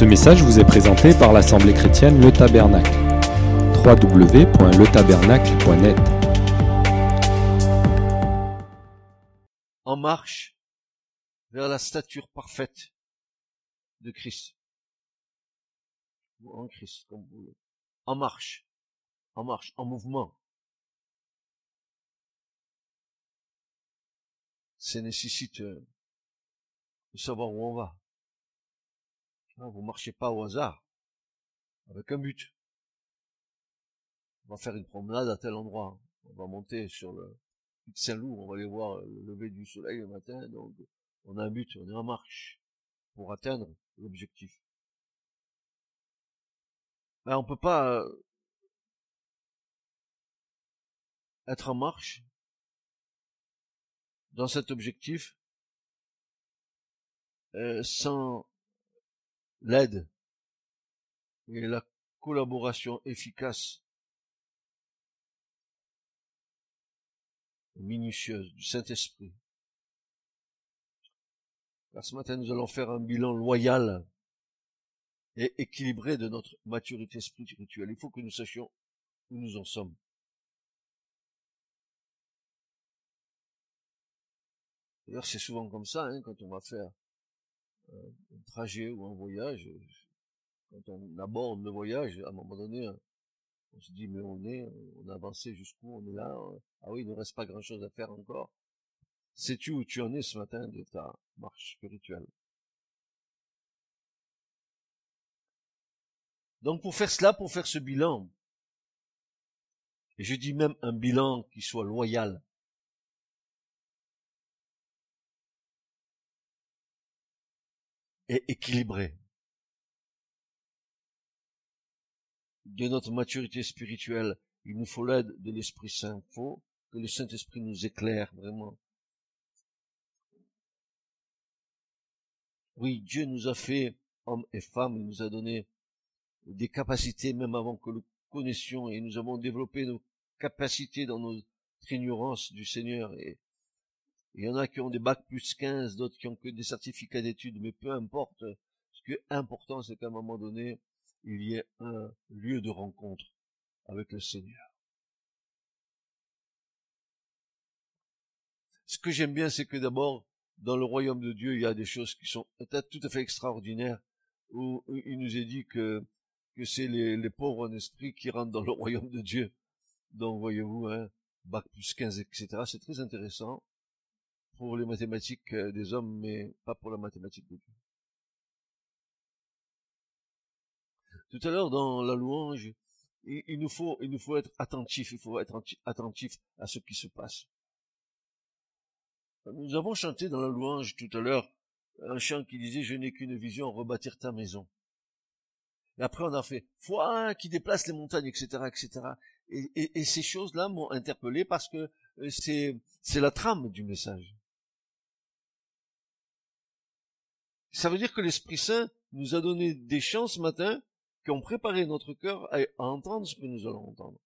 Ce message vous est présenté par l'Assemblée chrétienne Le Tabernacle. www.letabernacle.net En marche vers la stature parfaite de Christ. Ou en Christ, comme vous voulez. En marche. En marche, en mouvement. Ça nécessite euh, de savoir où on va. Hein, Vous marchez pas au hasard, avec un but. On va faire une promenade à tel endroit. On va monter sur le pic Saint-Loup, on va aller voir le lever du soleil le matin. Donc, on a un but, on est en marche pour atteindre l'objectif. Mais on peut pas euh, être en marche dans cet objectif euh, sans l'aide et la collaboration efficace et minutieuse du Saint-Esprit. Car ce matin, nous allons faire un bilan loyal et équilibré de notre maturité spirituelle. Il faut que nous sachions où nous en sommes. D'ailleurs, c'est souvent comme ça, hein, quand on va faire un trajet ou un voyage, euh, quand on aborde le voyage, à un moment donné, euh, on se dit, mais on est, on a avancé jusqu'où, on est là, ah oui, il ne reste pas grand chose à faire encore. Sais-tu où tu en es ce matin de ta marche spirituelle? Donc pour faire cela, pour faire ce bilan, et je dis même un bilan qui soit loyal, et équilibré de notre maturité spirituelle, il nous faut l'aide de l'Esprit Saint. Il faut que le Saint-Esprit nous éclaire vraiment. Oui, Dieu nous a fait hommes et femmes, il nous a donné des capacités même avant que nous connaissions et nous avons développé nos capacités dans notre ignorance du Seigneur et il y en a qui ont des bacs plus 15, d'autres qui ont que des certificats d'études, mais peu importe. Ce qui est important, c'est qu'à un moment donné, il y ait un lieu de rencontre avec le Seigneur. Ce que j'aime bien, c'est que d'abord, dans le royaume de Dieu, il y a des choses qui sont tout à fait extraordinaires, où il nous est dit que, que c'est les, les pauvres en esprit qui rentrent dans le royaume de Dieu. Donc, voyez-vous, hein, bac plus 15, etc. C'est très intéressant pour les mathématiques euh, des hommes, mais pas pour la mathématique de Dieu. Tout à l'heure, dans la louange, il, nous faut, il nous faut être attentif, il faut être attentif à ce qui se passe. Nous avons chanté dans la louange tout à l'heure un chant qui disait Je n'ai qu'une vision, rebâtir ta maison. Et après, on a fait foi qui déplace les montagnes, etc., etc. Et, et, ces choses-là m'ont interpellé parce que euh, c'est, c'est la trame du message. Ça veut dire que l'Esprit Saint nous a donné des chants ce matin qui ont préparé notre cœur à, entendre ce que nous allons entendre.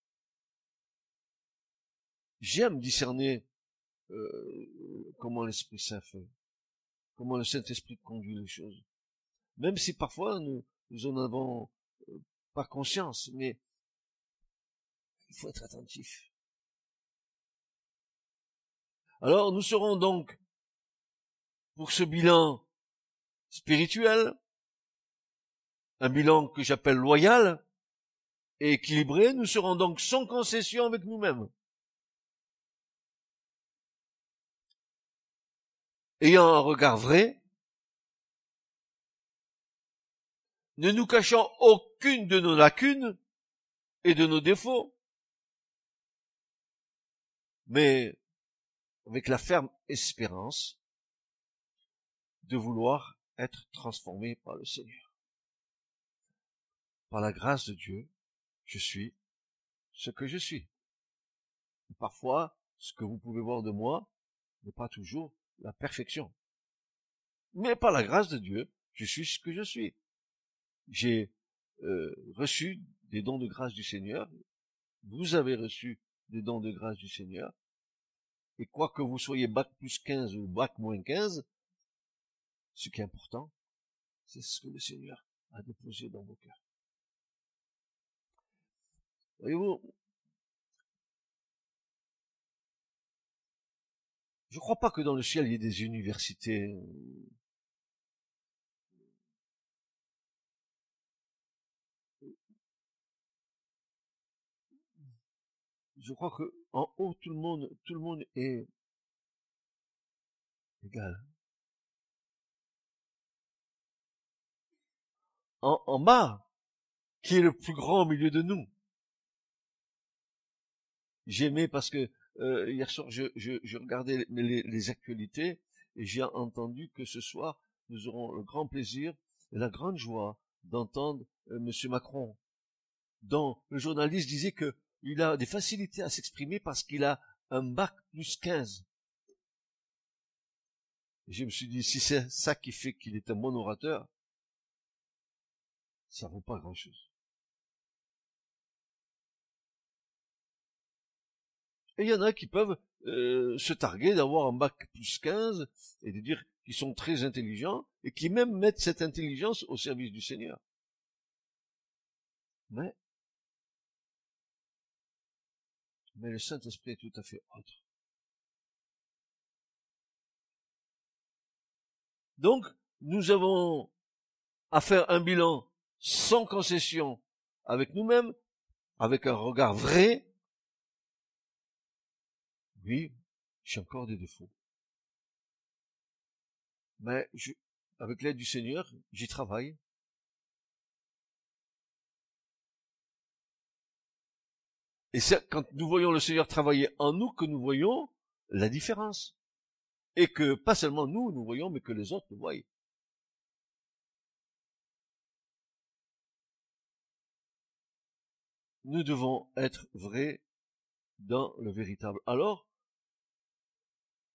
J'aime discerner euh, comment l'Esprit Saint fait, comment le Saint-Esprit conduit les choses. Même si parfois nous, nous en avons euh, pas conscience, mais il faut être attentif. Alors nous serons donc, pour ce bilan spirituel, un bilan que j'appelle loyal et équilibré, nous serons donc sans concession avec nous-mêmes. Ayant un regard vrai, ne nous cachant aucune de nos lacunes et de nos défauts, mais avec la ferme espérance de vouloir être transformé par le Seigneur. Par la grâce de Dieu, je suis ce que je suis. parfois, ce que vous pouvez voir de moi n'est pas toujours la perfection. Mais par la grâce de Dieu, je suis ce que je suis. J'ai euh, reçu des dons de grâce du Seigneur. Vous avez reçu des dons de grâce du Seigneur. Et quoi que vous soyez bac plus 15 ou bac moins 15, ce qui est important, c'est ce que le Seigneur à déposer dans vos cœurs. Voyez-vous, je ne crois pas que dans le ciel il y ait des universités je crois que en haut tout le monde, tout le monde est égal. En, en bas, qui est le plus grand au milieu de nous. J'aimais parce que euh, hier soir je, regardais les, les, actualités et j'ai entendu que ce soir nous aurons le grand plaisir et la grande joie d'entendre euh, Monsieur Macron, dont le journaliste disait que il a des facilités à s'exprimer parce qu'il a un bac plus 15. je me suis dit, si c'est ça qui fait qu'il est un bon orateur, ça vaut pas grand chose. Et il y en a qui peuvent euh, se targuer d'avoir un bac plus 15 et de dire qu'ils sont très intelligents et qui même mettent cette intelligence au service du Seigneur. Mais le Saint-Esprit est tout à fait autre. Donc, nous avons à faire un bilan sans concession avec nous-mêmes, avec un regard vrai. Oui, j'ai encore des défauts. Mais avec l'aide du Seigneur, j'y travaille. Et c'est quand nous voyons le Seigneur travailler en nous que nous voyons la différence. Et que pas seulement nous, nous voyons, mais que les autres nous voient. Nous devons être vrais dans le véritable. Alors,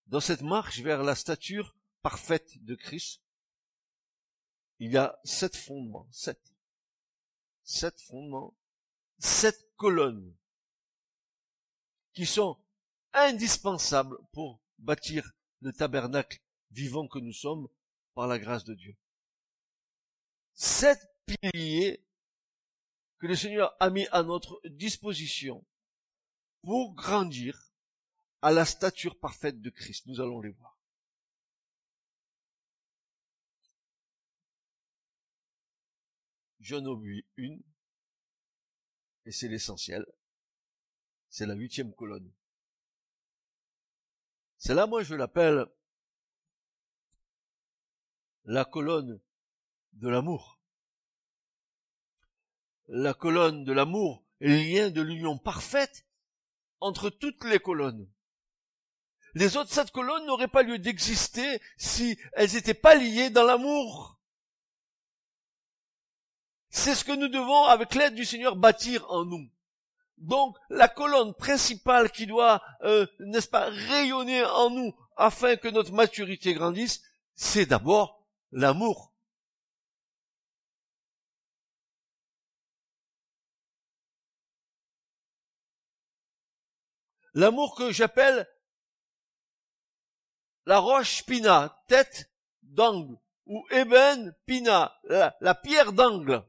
dans cette marche vers la stature parfaite de Christ, il y a sept fondements, sept. Sept fondements, sept colonnes qui sont indispensables pour bâtir le tabernacle vivant que nous sommes par la grâce de Dieu. Sept piliers que le Seigneur a mis à notre disposition pour grandir à la stature parfaite de Christ. Nous allons les voir. J'en oublie une, et c'est l'essentiel. C'est la huitième colonne. C'est là, moi, je l'appelle la colonne de l'amour. La colonne de l'amour est lien de l'union parfaite entre toutes les colonnes. Les autres sept colonnes n'auraient pas lieu d'exister si elles n'étaient pas liées dans l'amour. C'est ce que nous devons, avec l'aide du Seigneur, bâtir en nous. Donc la colonne principale qui doit, euh, n'est-ce pas, rayonner en nous afin que notre maturité grandisse, c'est d'abord l'amour. L'amour que j'appelle la roche pina, tête d'angle, ou ébène pina, la, pierre d'angle.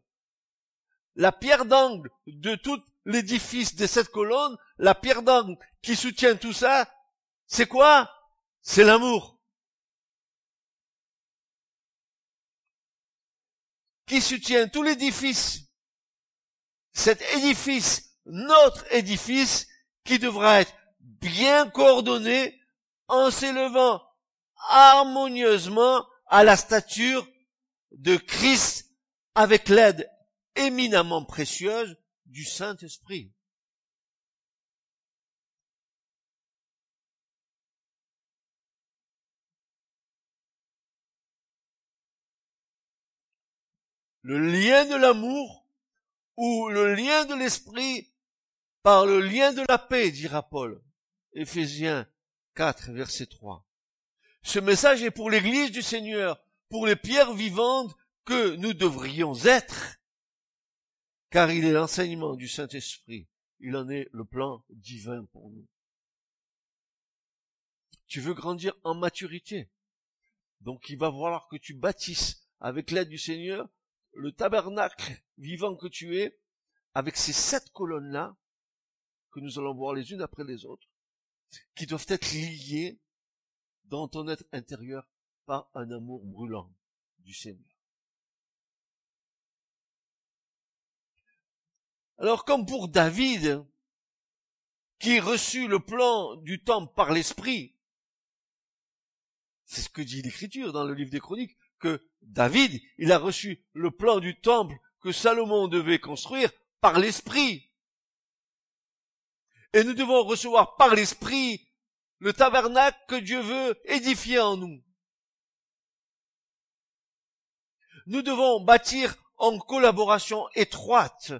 La pierre d'angle de toute l'édifice de cette colonne, la pierre d'angle qui soutient tout ça, c'est quoi? C'est l'amour. Qui soutient tout l'édifice. Cet édifice, notre édifice, qui devra être bien coordonné en s'élevant harmonieusement à la stature de Christ avec l'aide éminemment précieuse du Saint-Esprit. Le lien de l'amour ou le lien de l'esprit par le lien de la paix, dira Paul. Éphésiens 4, verset 3. Ce message est pour l'église du Seigneur, pour les pierres vivantes que nous devrions être car il est l'enseignement du Saint-Esprit. Il en est le plan divin pour nous. Tu veux grandir en maturité? Donc il va falloir que tu bâtisses avec l'aide du Seigneur le tabernacle vivant que tu es, avec ces sept colonnes-là, que nous allons voir les unes après les autres, qui doivent être liées dans ton être intérieur par un amour brûlant du Seigneur. Alors comme pour David, qui reçut le plan du temple par l'Esprit, c'est ce que dit l'Écriture dans le livre des Chroniques, que David, il a reçu le plan du temple que Salomon devait construire par l'Esprit. Et nous devons recevoir par l'Esprit le tabernacle que Dieu veut édifier en nous. Nous devons bâtir en collaboration étroite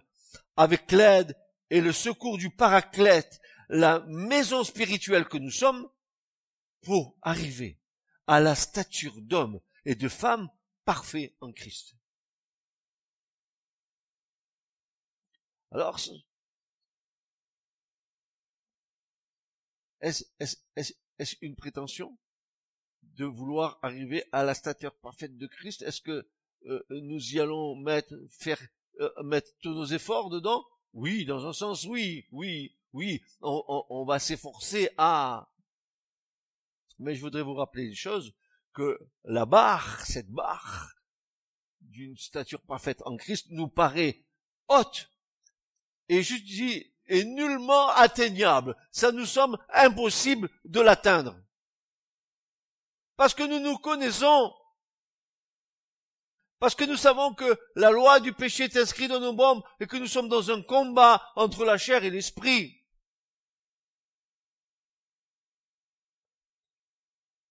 avec l'aide et le secours du paraclète la maison spirituelle que nous sommes pour arriver à la stature d'homme et de femme parfait en Christ. Alors, est-ce une prétention de vouloir arriver à la stature parfaite de Christ? Est-ce que euh, nous y allons mettre, faire, euh, mettre tous nos efforts dedans? Oui, dans un sens, oui, oui, oui. On, on va s'efforcer à. Mais je voudrais vous rappeler une chose que la barre, cette barre d'une stature parfaite en Christ, nous paraît haute et je dis est nullement atteignable. Ça nous semble impossible de l'atteindre. Parce que nous nous connaissons. Parce que nous savons que la loi du péché est inscrite dans nos bombes et que nous sommes dans un combat entre la chair et l'esprit.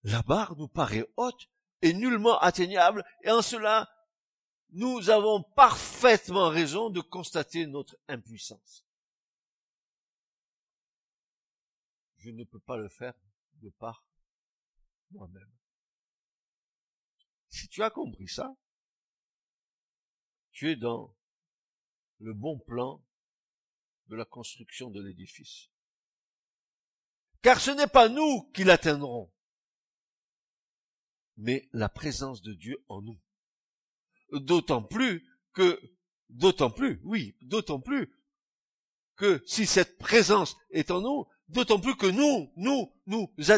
La barre nous paraît haute et nullement atteignable et en cela, nous avons parfaitement raison de constater notre impuissance. Je ne peux pas le faire de par moi-même. Si tu as compris ça, tu es dans le bon plan de la construction de l'édifice. Car ce n'est pas nous qui l'atteindrons, mais la présence de Dieu en nous. D'autant plus que, d'autant plus, oui, d'autant plus que si cette présence est en nous, D'autant plus que nous, nous, nous, nous,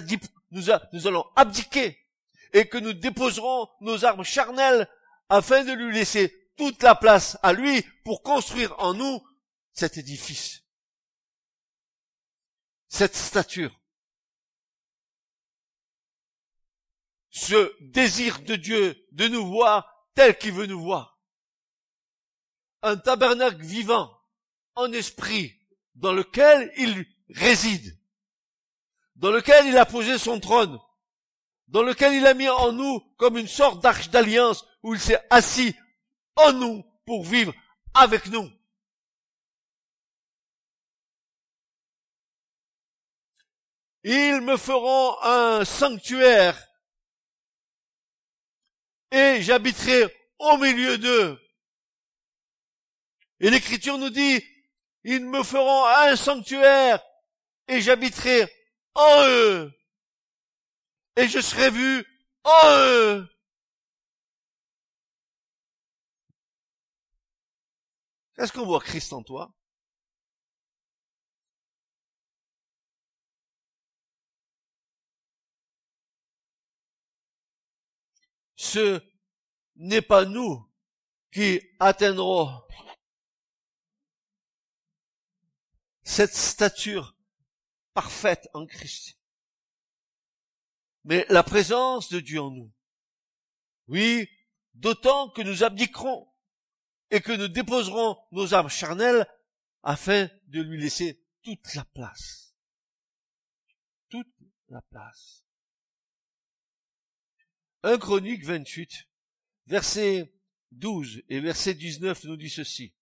nous allons abdiquer et que nous déposerons nos armes charnelles afin de lui laisser toute la place à lui pour construire en nous cet édifice, cette stature, ce désir de Dieu de nous voir tel qu'il veut nous voir. Un tabernacle vivant, en esprit, dans lequel il réside, dans lequel il a posé son trône, dans lequel il a mis en nous comme une sorte d'arche d'alliance où il s'est assis en nous pour vivre avec nous. Ils me feront un sanctuaire et j'habiterai au milieu d'eux. Et l'écriture nous dit, ils me feront un sanctuaire et j'habiterai en eux. Et je serai vu en eux. Est-ce qu'on voit Christ en toi? Ce n'est pas nous qui atteindrons cette stature parfaite en Christ. Mais la présence de Dieu en nous. Oui, d'autant que nous abdiquerons et que nous déposerons nos âmes charnelles afin de lui laisser toute la place. Toute la place. 1 Chronique 28, verset 12 et verset 19 nous dit ceci.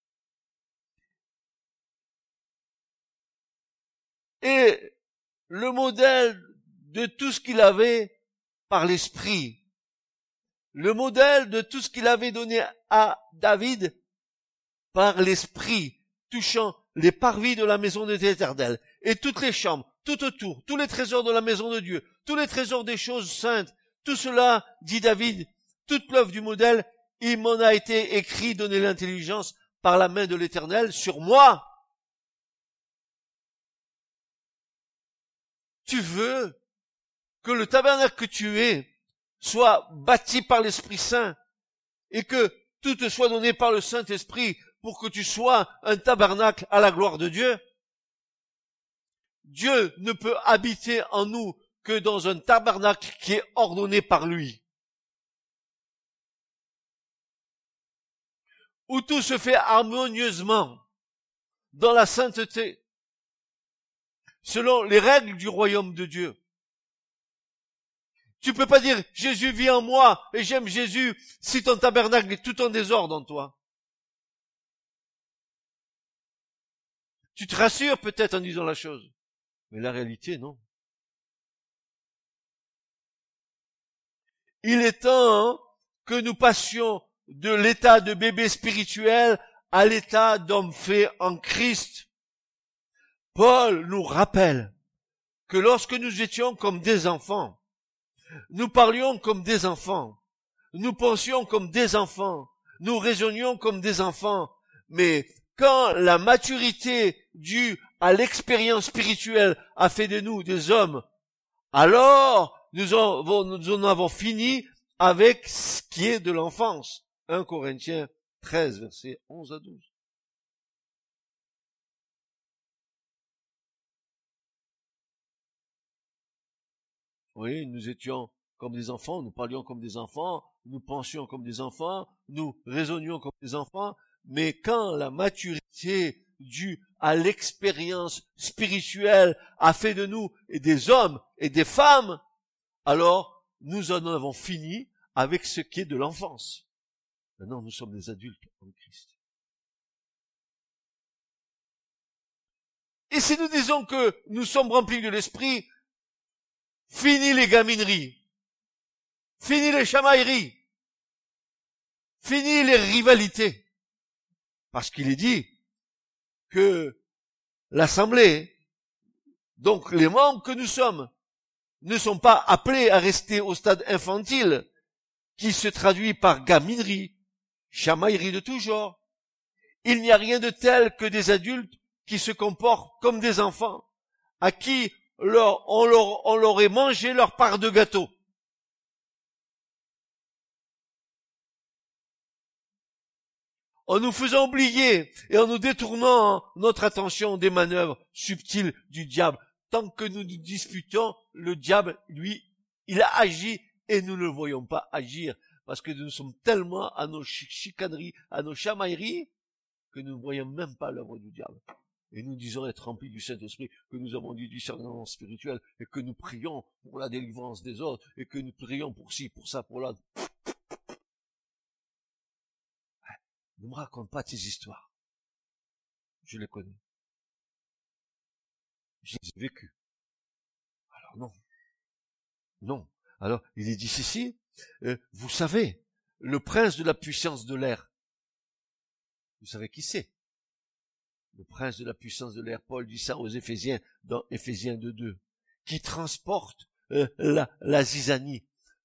Et le modèle de tout ce qu'il avait par l'esprit, le modèle de tout ce qu'il avait donné à David par l'esprit, touchant les parvis de la maison de l'Éternel, et toutes les chambres, tout autour, tous les trésors de la maison de Dieu, tous les trésors des choses saintes, tout cela, dit David, toute l'œuvre du modèle il m'en a été écrit, donner l'intelligence par la main de l'éternel sur moi. Tu veux que le tabernacle que tu es soit bâti par l'Esprit Saint et que tout te soit donné par le Saint-Esprit pour que tu sois un tabernacle à la gloire de Dieu? Dieu ne peut habiter en nous que dans un tabernacle qui est ordonné par lui. Où tout se fait harmonieusement, dans la sainteté, selon les règles du royaume de Dieu. Tu peux pas dire Jésus vit en moi et j'aime Jésus si ton tabernacle est tout en désordre en toi. Tu te rassures peut-être en disant la chose, mais la réalité non. Il est temps que nous passions de l'état de bébé spirituel à l'état d'homme fait en Christ. Paul nous rappelle que lorsque nous étions comme des enfants, nous parlions comme des enfants. Nous pensions comme des enfants. Nous raisonnions comme des enfants. Mais quand la maturité due à l'expérience spirituelle a fait de nous des hommes, alors nous, en avons fini avec ce qui est de l'enfance. 1 Corinthiens 13, versets 11 à 12. Oui, nous étions comme des enfants, nous parlions comme des enfants, nous pensions comme des enfants, nous raisonnions comme des enfants, mais quand la maturité due à l'expérience spirituelle a fait de nous des hommes et des femmes, alors nous en avons fini avec ce qui est de l'enfance. Maintenant, nous sommes des adultes en Christ. Et si nous disons que nous sommes remplis de l'esprit, Fini les gamineries. Fini les chamailleries. Fini les rivalités. Parce qu'il est dit que l'Assemblée, donc les membres que nous sommes, ne sont pas appelés à rester au stade infantile, qui se traduit par gaminerie, chamaillerie de tout genre. Il n'y a rien de tel que des adultes qui se comportent comme des enfants, à qui on, leur, on est mangé leur part de gâteau. En nous faisant oublier et en nous détournant notre attention des manœuvres subtiles du diable. Tant que nous nous disputons, le diable, lui, il a agi et nous ne le voyons pas agir parce que nous sommes tellement à nos chicaneries, à nos chamailleries, que nous ne voyons même pas l'œuvre du diable et nous disons être remplis du Saint-Esprit, que nous avons du discernement spirituel, et que nous prions pour la délivrance des autres, et que nous prions pour ci, pour ça, pour là. Ne me raconte pas tes histoires. Je les connais. Je les ai vécues. Alors non. Non. Alors, il est dit ceci, euh, vous savez, le prince de la puissance de l'air, vous savez qui c'est? Le prince de la puissance de l'air, Paul dit ça aux Éphésiens dans Éphésiens 2.2, qui transporte euh, la, zizanie.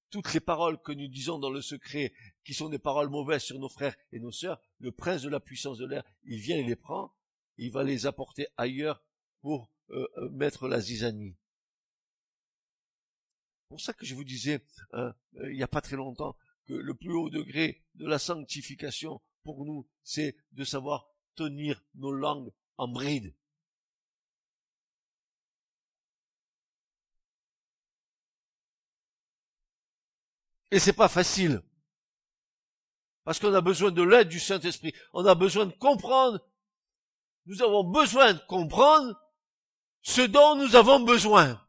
Toutes les paroles que nous disons dans le secret, qui sont des paroles mauvaises sur nos frères et nos sœurs, le prince de la puissance de l'air, il vient et les prend, il va les apporter ailleurs pour euh, euh, mettre la zizanie. Pour ça que je vous disais, hein, il n'y a pas très longtemps, que le plus haut degré de la sanctification pour nous, c'est de savoir tenir nos langues en bride. Et c'est pas facile. Parce qu'on a besoin de l'aide du Saint-Esprit. On a besoin de comprendre. Nous avons besoin de comprendre ce dont nous avons besoin.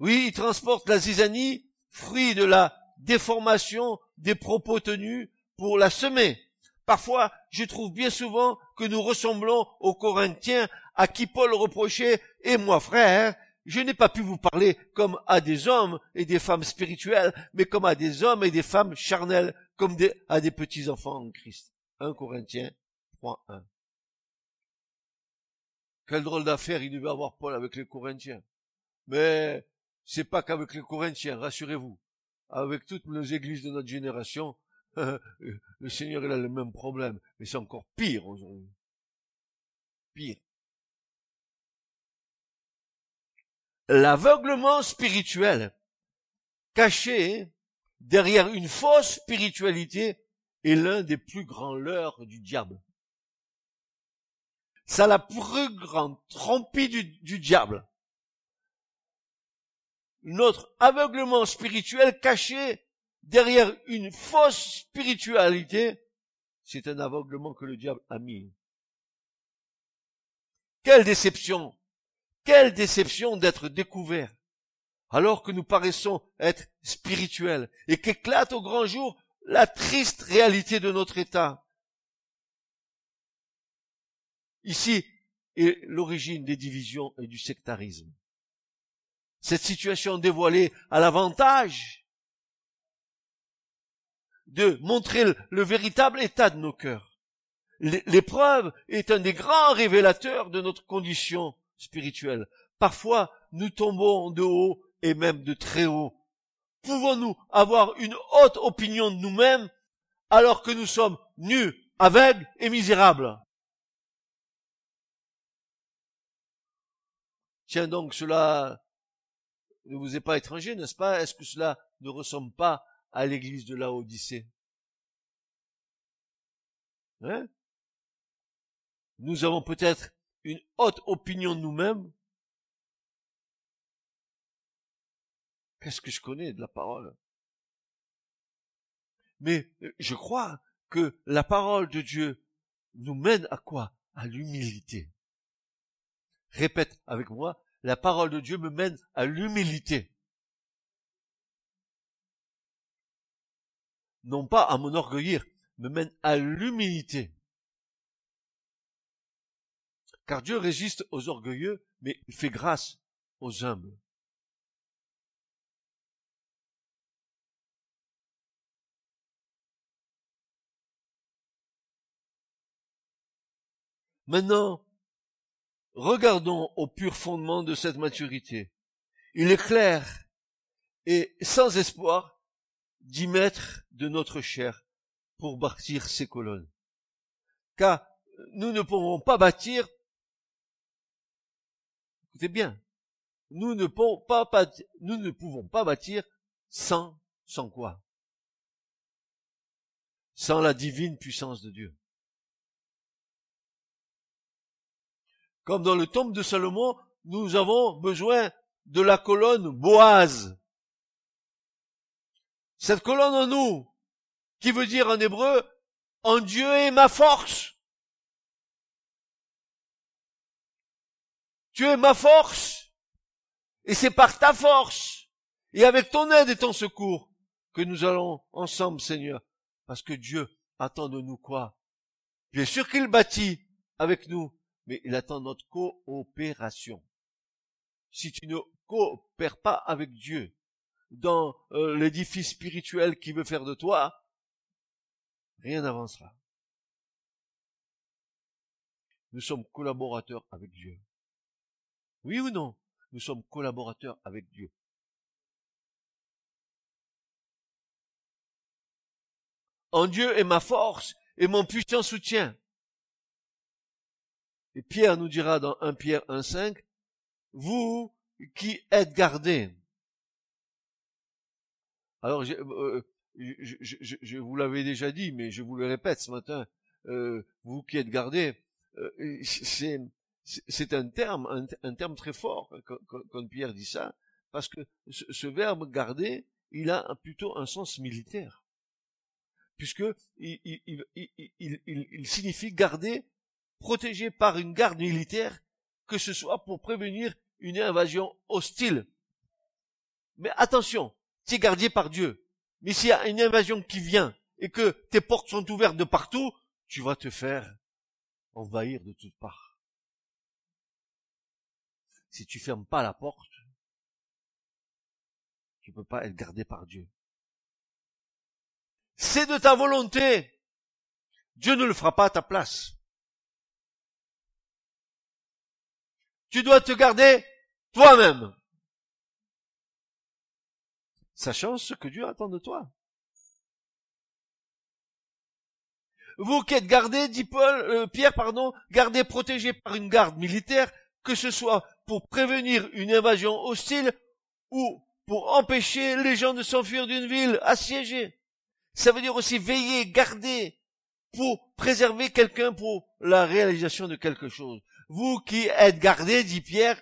Oui, il transporte la zizanie fruit de la déformation des propos tenus pour la semer. Parfois, je trouve bien souvent que nous ressemblons aux Corinthiens à qui Paul reprochait, et moi frère, je n'ai pas pu vous parler comme à des hommes et des femmes spirituelles, mais comme à des hommes et des femmes charnelles, comme à des petits enfants en Christ. 1 Corinthiens 3.1. Quelle drôle d'affaire il devait avoir Paul avec les Corinthiens. Mais c'est pas qu'avec les Corinthiens, rassurez-vous. Avec toutes nos églises de notre génération, le Seigneur a le même problème, mais c'est encore pire aujourd'hui. Pire. L'aveuglement spirituel caché derrière une fausse spiritualité est l'un des plus grands leurres du diable. C'est la plus grande trompie du diable. Notre aveuglement spirituel caché derrière une fausse spiritualité, c'est un aveuglement que le diable a mis. Quelle déception Quelle déception d'être découvert alors que nous paraissons être spirituels et qu'éclate au grand jour la triste réalité de notre état. Ici est l'origine des divisions et du sectarisme. Cette situation dévoilée à l'avantage de montrer le véritable état de nos cœurs. L'épreuve est un des grands révélateurs de notre condition spirituelle. Parfois, nous tombons de haut et même de très haut. Pouvons-nous avoir une haute opinion de nous-mêmes alors que nous sommes nus, aveugles et misérables? Tiens donc, cela ne vous est pas étranger, n'est-ce pas? Est-ce que cela ne ressemble pas à l'église de la Odyssée hein? Nous avons peut-être une haute opinion de nous-mêmes, Qu'est-ce que je connais de la parole? Mais euh, je crois que la parole de Dieu nous mène à quoi? À l'humilité. Répète avec moi, la parole de Dieu me mène à l'humilité. Non pas à m'enorgueillir, me mène à l'humilité. Car Dieu résiste aux orgueilleux, mais il fait grâce aux humbles. Maintenant, regardons au pur fondement de cette maturité. Il est clair et sans espoir d'y mettre de notre chair pour bâtir ces colonnes. Car nous ne pouvons pas bâtir, écoutez bien, nous ne pouvons pas, nous ne pouvons pas bâtir sans, sans quoi? Sans la divine puissance de Dieu. Comme dans le tombe de Salomon, nous avons besoin de la colonne Boaz. Cette colonne en nous, qui veut dire en hébreu, en Dieu est ma force. Tu es ma force. Et c'est par ta force et avec ton aide et ton secours que nous allons ensemble, Seigneur. Parce que Dieu attend de nous quoi? Bien sûr qu'il bâtit avec nous, mais il attend notre coopération. Si tu ne coopères pas avec Dieu dans euh, l'édifice spirituel qu'il veut faire de toi, rien n'avancera. Nous sommes collaborateurs avec Dieu. Oui ou non? Nous sommes collaborateurs avec Dieu. En Dieu est ma force et mon puissant soutien. Et Pierre nous dira dans 1 Pierre 1.5, vous qui êtes gardés. Alors, je, euh, je, vous l'avais déjà dit, mais je vous le répète ce matin, euh, vous qui êtes gardés, euh, c'est, un terme, un, terme très fort quand, Pierre dit ça, parce que ce, verbe garder, il a plutôt un sens militaire, puisque il, il, il, il signifie garder protégé par une garde militaire, que ce soit pour prévenir une invasion hostile. Mais attention, tu es gardé par Dieu. Mais s'il y a une invasion qui vient et que tes portes sont ouvertes de partout, tu vas te faire envahir de toutes parts. Si tu fermes pas la porte, tu peux pas être gardé par Dieu. C'est de ta volonté. Dieu ne le fera pas à ta place. Tu dois te garder toi-même. sachant ce que Dieu attend de toi. Vous qui êtes gardés, dit Paul, euh, Pierre, pardon, gardés protégés par une garde militaire, que ce soit pour prévenir une invasion hostile ou pour empêcher les gens de s'enfuir d'une ville assiégée. Ça veut dire aussi veiller, garder, pour préserver quelqu'un pour la réalisation de quelque chose. Vous qui êtes gardés, dit Pierre,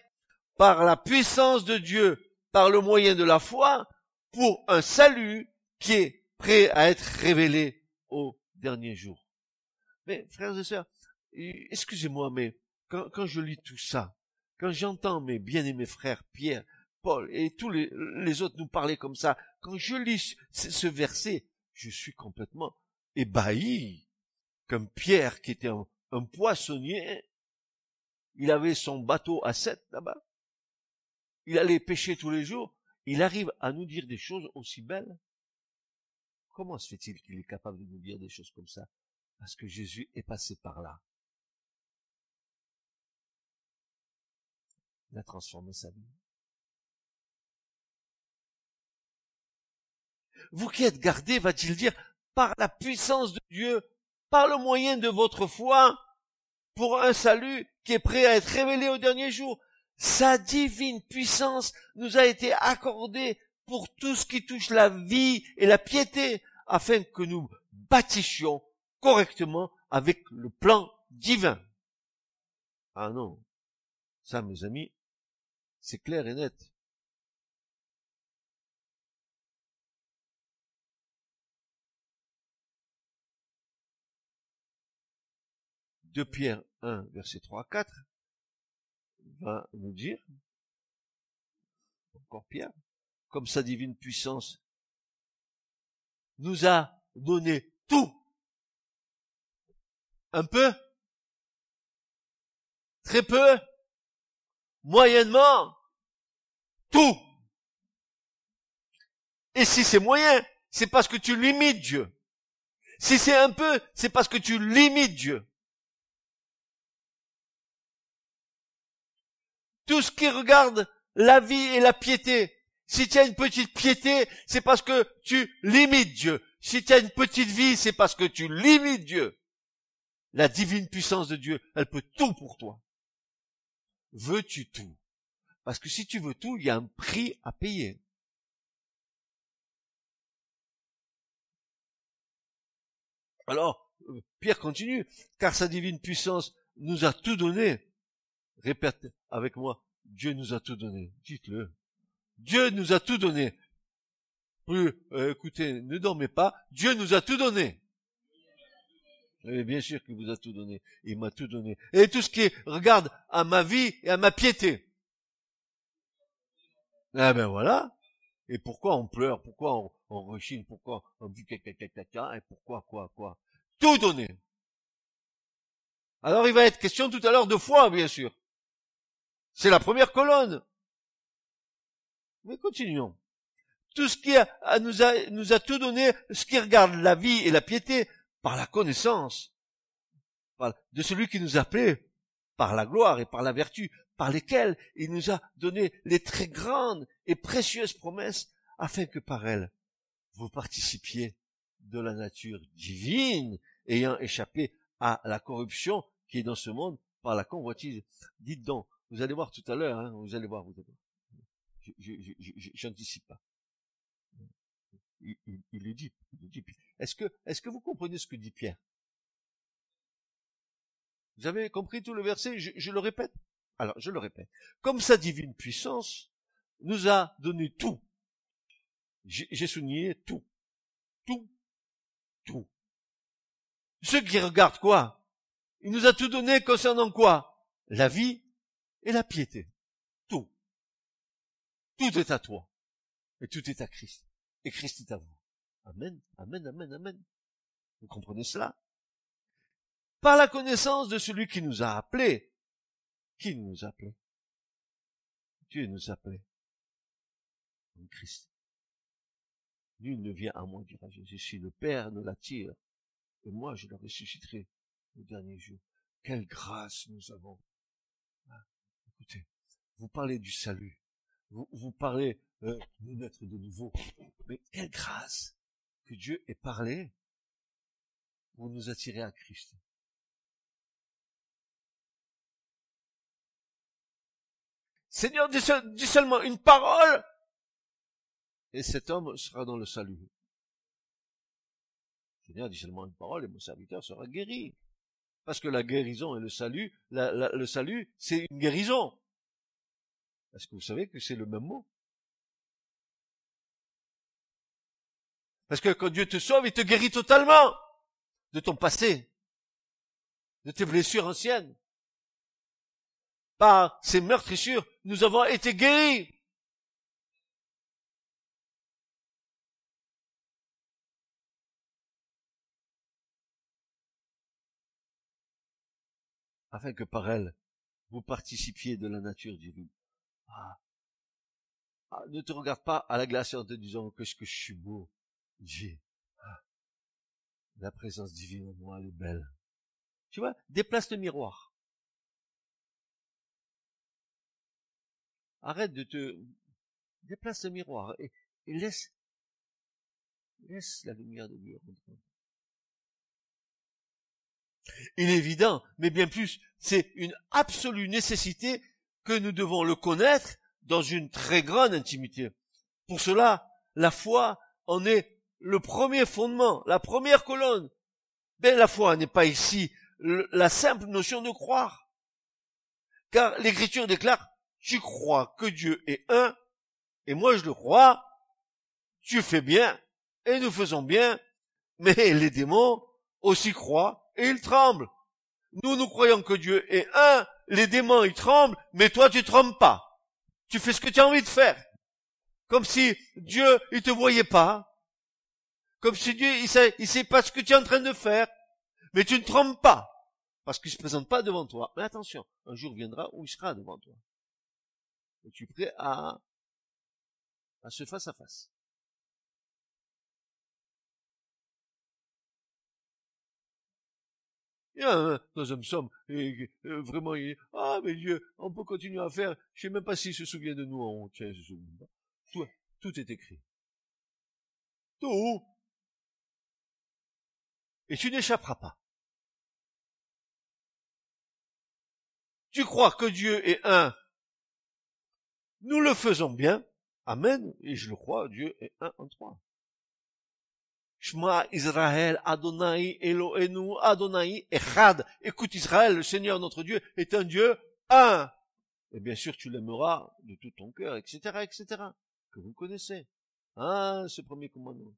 par la puissance de Dieu, par le moyen de la foi, pour un salut qui est prêt à être révélé au dernier jour. Mais, frères et sœurs, excusez-moi, mais quand, je lis tout ça, quand j'entends mes bien-aimés frères Pierre, Paul et tous les, autres nous parler comme ça, quand je lis ce, verset, je suis complètement ébahi. Comme Pierre, qui était un poissonnier, il avait son bateau à sept là-bas, il allait pêcher tous les jours, il arrive à nous dire des choses aussi belles. Comment se fait-il qu'il est capable de nous dire des choses comme ça? Parce que Jésus est passé par là. Il a transformé sa vie. Vous qui êtes gardés, va-t-il dire, par la puissance de Dieu, par le moyen de votre foi, pour un salut qui est prêt à être révélé au dernier jour. Sa divine puissance nous a été accordée pour tout ce qui touche la vie et la piété, afin que nous bâtissions correctement avec le plan divin. Ah non, ça mes amis, c'est clair et net. De Pierre 1, verset 3 à 4, va nous dire, encore Pierre, comme sa divine puissance nous a donné tout. Un peu. Très peu. Moyennement. Tout. Et si c'est moyen, c'est parce que tu limites Dieu. Si c'est un peu, c'est parce que tu limites Dieu. Tout ce qui regarde la vie et la piété, si tu as une petite piété, c'est parce que tu limites Dieu. Si tu as une petite vie, c'est parce que tu limites Dieu. La divine puissance de Dieu, elle peut tout pour toi. Veux-tu tout? Parce que si tu veux tout, il y a un prix à payer. Alors, euh, Pierre continue, car sa divine puissance nous a tout donné. Répète avec moi, Dieu nous a tout donné. Dites-le. Dieu nous a tout donné. Plus, euh, écoutez, ne dormez pas. Dieu nous a tout donné. Mais bien sûr qu'il vous a tout donné. Il m'a tout donné. Et tout ce qui regarde à ma vie et à ma piété. Ah ben voilà. Et pourquoi on pleure? Pourquoi on, on Pourquoi on dit et pourquoi quoi quoi? Tout donner. Alors il va être question tout à l'heure de foi, bien sûr. C'est la première colonne. Mais continuons. Tout ce qui nous, a, nous a tout donné, ce qui regarde la vie et la piété, par la connaissance de celui qui nous a appelés par la gloire et par la vertu, par lesquelles il nous a donné les très grandes et précieuses promesses, afin que par elles vous participiez de la nature divine, ayant échappé à la corruption qui est dans ce monde par la convoitise. Dites donc, vous allez voir tout à l'heure, hein, vous allez voir, vous allez voir. J'anticipe pas. Il, il, il, le dit, dit. Est-ce que, est-ce que vous comprenez ce que dit Pierre? Vous avez compris tout le verset? Je, je le répète? Alors, je le répète. Comme sa divine puissance nous a donné tout. J'ai souligné tout. Tout. Tout. Ceux qui regardent quoi? Il nous a tout donné concernant quoi? La vie et la piété. Tout. Tout est à toi. Et tout est à Christ. Et Christ est à vous. Amen, amen, amen, amen. Vous comprenez cela? Par la connaissance de celui qui nous a appelés. Qui nous a appelés? Dieu nous a appelés. En Christ. Nul ne vient à moi, dira Jésus, si le Père ne l'attire, et moi je le ressusciterai au dernier jour. Quelle grâce nous avons. Vous parlez du salut. vous, vous parlez euh, de naître de nouveau. Mais quelle grâce que Dieu ait parlé pour nous attirer à Christ. Seigneur, dis, seulement une parole, et cet homme sera dans le salut. Seigneur, dis seulement une parole, et mon serviteur sera guéri. Parce que la guérison et le salut, le salut, c'est une guérison. Est-ce que vous savez que c'est le même mot Parce que quand Dieu te sauve, il te guérit totalement de ton passé, de tes blessures anciennes. Par ces meurtrissures, nous avons été guéris. afin que par elle, vous participiez de la nature divine. Ah. ah ne te regarde pas à la glace en te disant que ce que je suis beau. Ah. la présence divine en moi, elle est belle. Tu vois, déplace le miroir. Arrête de te... Déplace le miroir et, laisse, laisse la lumière de Dieu rentrer. Il est évident, mais bien plus, c'est une absolue nécessité que nous devons le connaître dans une très grande intimité. Pour cela, la foi en est le premier fondement, la première colonne. Ben, la foi n'est pas ici la simple notion de croire. Car l'écriture déclare, tu crois que Dieu est un, et moi je le crois, tu fais bien, et nous faisons bien, mais les démons aussi croient, et ils tremblent. Nous, nous croyons que Dieu est un, les démons, ils tremblent, mais toi, tu trembles pas. Tu fais ce que tu as envie de faire. Comme si Dieu, il te voyait pas. Comme si Dieu, il sait, il sait pas ce que tu es en train de faire. Mais tu ne trembles pas. Parce qu'il se présente pas devant toi. Mais attention, un jour viendra où il sera devant toi. Et tu es prêt à, à se face à face? Il y a un deuxième somme, et, euh, vraiment, il est, ah, mais Dieu, on peut continuer à faire, je sais même pas s'il se souvient de nous en haut, tiens, je se souviens pas. Tout, tout est écrit. Tout. Et tu n'échapperas pas. Tu crois que Dieu est un. Nous le faisons bien. Amen. Et je le crois, Dieu est un en trois. Shema Israël, Adonai Elohenu, Adonai Echad. Écoute Israël, le Seigneur notre Dieu est un Dieu un. Et bien sûr, tu l'aimeras de tout ton cœur, etc., etc., que vous connaissez. Ah, ce premier commandement.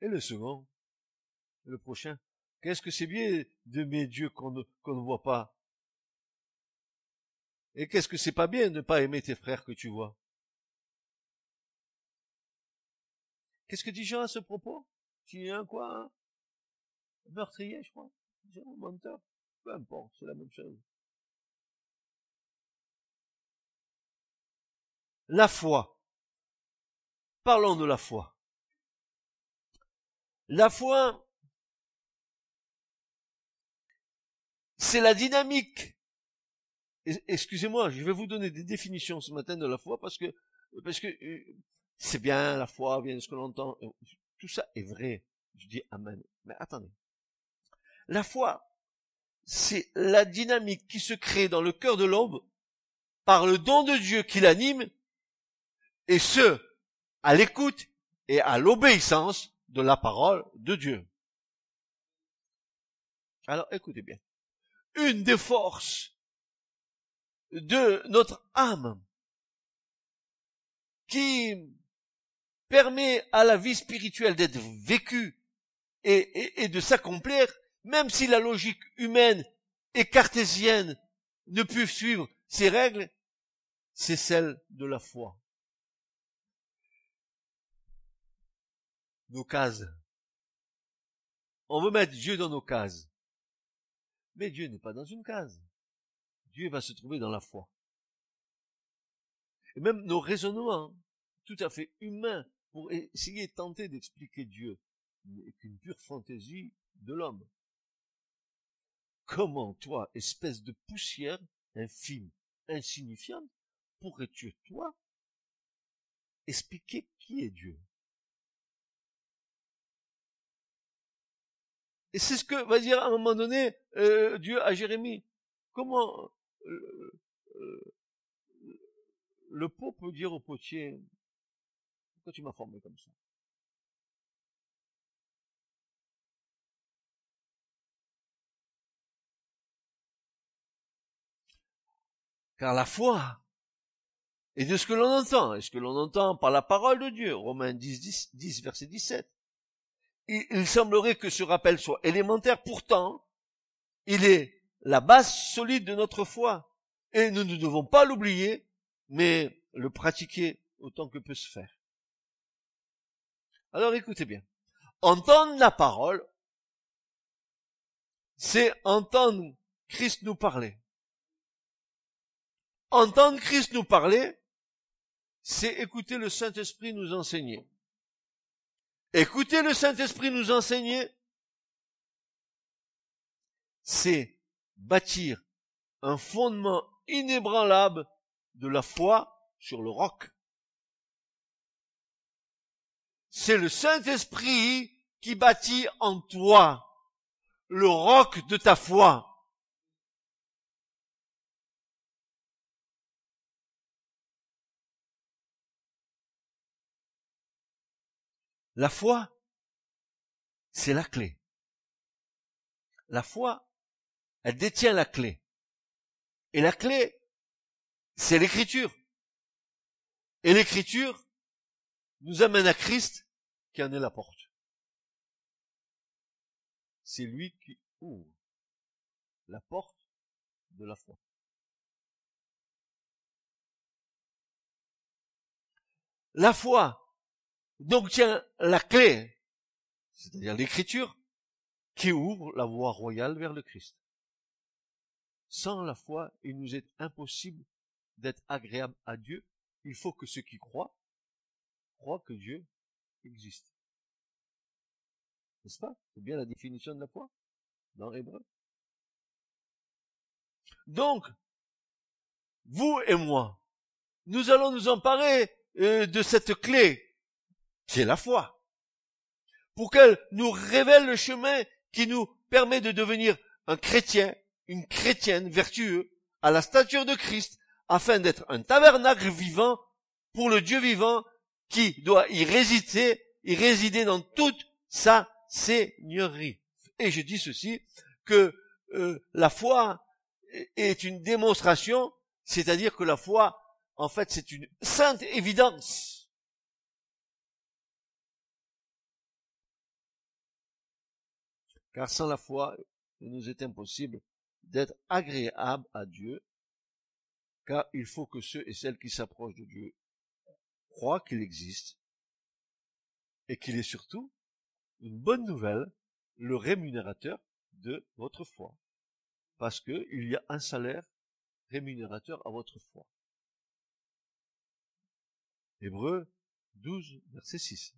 Et le second, le prochain. Qu'est-ce que c'est bien d'aimer Dieu qu'on ne, qu'on ne voit pas? Et qu'est-ce que c'est pas bien de ne pas aimer tes frères que tu vois? Qu'est-ce que dit Jean à ce propos? Tu es un quoi un Meurtrier, je crois. Menteur. Peu importe, c'est la même chose. La foi. Parlons de la foi. La foi, c'est la dynamique. Excusez-moi, je vais vous donner des définitions ce matin de la foi parce que parce que euh, c'est bien la foi, bien ce que l'on entend. Tout ça est vrai. Je dis Amen. Mais attendez. La foi, c'est la dynamique qui se crée dans le cœur de l'homme par le don de Dieu qui l'anime, et ce, à l'écoute et à l'obéissance de la parole de Dieu. Alors écoutez bien. Une des forces de notre âme qui permet à la vie spirituelle d'être vécue et, de s'accomplir, même si la logique humaine et cartésienne ne peuvent suivre ces règles, c'est celle de la foi. Nos cases. On veut mettre Dieu dans nos cases. Mais Dieu n'est pas dans une case. Dieu va se trouver dans la foi. Et même nos raisonnements, tout à fait humains, pour essayer tenter d'expliquer Dieu n'est qu'une pure fantaisie de l'homme. Comment toi, espèce de poussière infime, insignifiante, pourrais-tu, toi, expliquer qui est Dieu? Et c'est ce que va dire à un moment donné euh, Dieu à Jérémie. Comment euh, euh, le pot peut dire au potier, tu m'as formé comme ça Car la foi est de ce que l'on entend, et ce que l'on entend par la parole de Dieu, Romains 10, 10, verset 17. Il, il semblerait que ce rappel soit élémentaire, pourtant, il est la base solide de notre foi. Et nous ne devons pas l'oublier, mais le pratiquer autant que peut se faire. Alors écoutez bien. Entendre la parole, c'est entendre Christ nous parler. Entendre Christ nous parler, c'est écouter le Saint-Esprit nous enseigner. Écouter le Saint-Esprit nous enseigner, c'est bâtir un fondement inébranlable de la foi sur le roc. C'est le Saint-Esprit qui bâtit en toi le roc de ta foi. La foi, c'est la clé. La foi, elle détient la clé. Et la clé, c'est l'écriture. Et l'écriture nous amène à Christ qui en est la porte. C'est lui qui ouvre la porte de la foi. La foi donc tient la clé, c'est-à-dire l'écriture, qui ouvre la voie royale vers le Christ. Sans la foi, il nous est impossible d'être agréable à Dieu. Il faut que ceux qui croient croient que Dieu existe. N'est-ce pas? C'est bien la définition de la foi dans l'hébreu. Donc, vous et moi, nous allons nous emparer euh, de cette clé c'est la foi. Pour qu'elle nous révèle le chemin qui nous permet de devenir un chrétien, une chrétienne vertueux, à la stature de Christ, afin d'être un tabernacle vivant pour le Dieu vivant qui doit y résider, y résider dans toute sa seigneurie. Et je dis ceci, que euh, la foi est une démonstration, c'est-à-dire que la foi, en fait, c'est une sainte évidence. car sans la foi, il nous est impossible d'être agréable à Dieu, car il faut que ceux et celles qui s'approchent de Dieu croient qu'il existe et qu'il est surtout une bonne nouvelle, le rémunérateur de votre foi. Parce qu'il y a un salaire rémunérateur à votre foi. Hébreu 12, verset 6.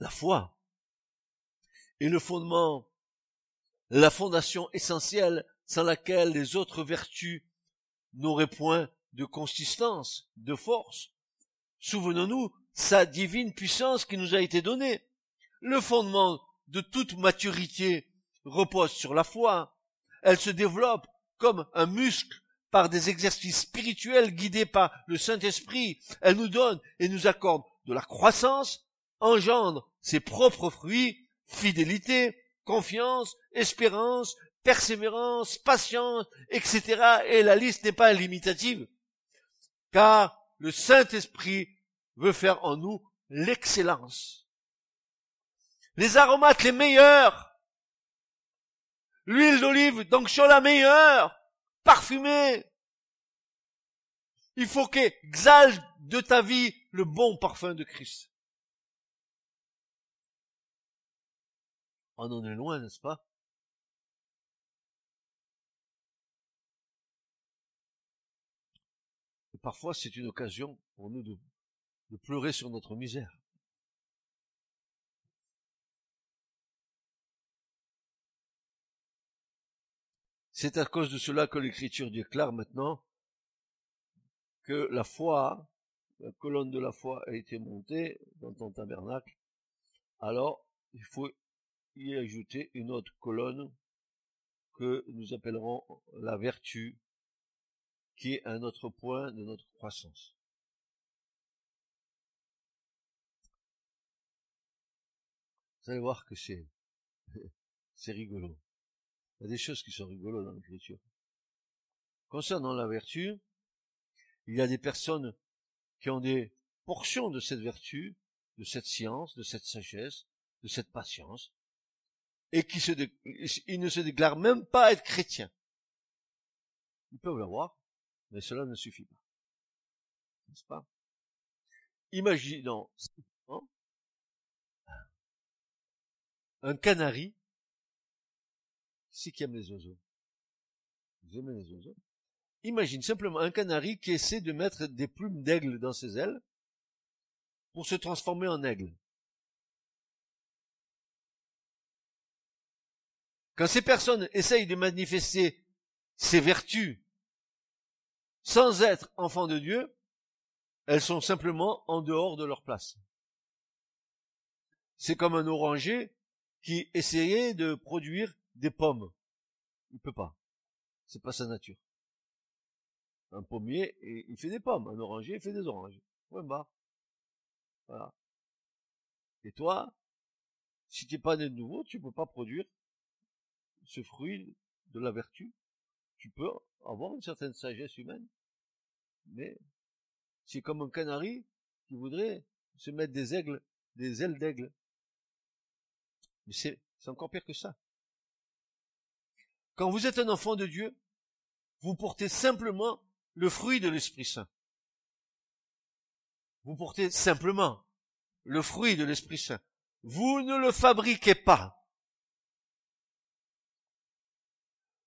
la foi est le fondement, la fondation essentielle sans laquelle les autres vertus n'auraient point de consistance, de force. Souvenons-nous, sa divine puissance qui nous a été donnée. Le fondement de toute maturité repose sur la foi. Elle se développe comme un muscle par des exercices spirituels guidés par le Saint-Esprit. Elle nous donne et nous accorde de la croissance engendre ses propres fruits, fidélité, confiance, espérance, persévérance, patience, etc. Et la liste n'est pas limitative. Car le Saint-Esprit veut faire en nous l'excellence. Les aromates les meilleurs. L'huile d'olive donc sur la meilleure, parfumée. Il faut qu'exalte de ta vie le bon parfum de Christ. On en est loin, n'est-ce pas Et parfois, c'est une occasion pour nous de, pleurer sur notre misère. C'est à cause de cela que l'écriture déclare maintenant que la foi, la colonne de la foi a été montée dans ton tabernacle. Alors, il faut y ajouter une autre colonne que nous appellerons la vertu, qui est un autre point de notre croissance. Vous allez voir que c'est, c'est rigolo. Il y a des choses qui sont rigolos dans l'écriture. Concernant la vertu, il y a des personnes qui ont des portions de cette vertu, de cette science, de cette sagesse, de cette patience, et qui se ils ne se déclarent même pas être chrétiens. Ils peuvent l'avoir, mais cela ne suffit pas. N'est-ce pas? Imaginons un canari c'est qui aime les oiseaux. Vous aimez les oiseaux Imagine simplement un canari qui essaie de mettre des plumes d'aigle dans ses ailes pour se transformer en aigle. Quand ces personnes essayent de manifester ces vertus sans être enfants de Dieu, elles sont simplement en dehors de leur place. C'est comme un oranger qui essayait de produire des pommes. Il peut pas. C'est pas sa nature. Un pommier, il fait des pommes. Un oranger, il fait des oranges. Point barre. Voilà. Et toi, si tu n'es pas né de nouveau, tu peux pas produire ce fruit de la vertu. Tu peux avoir une certaine sagesse humaine, mais c'est comme un canari qui voudrait se mettre des aigles, des ailes d'aigle. Mais c'est, c'est encore pire que ça. Quand vous êtes un enfant de Dieu, vous portez simplement le fruit de l'Esprit Saint. Vous portez simplement le fruit de l'Esprit Saint. Vous ne le fabriquez pas.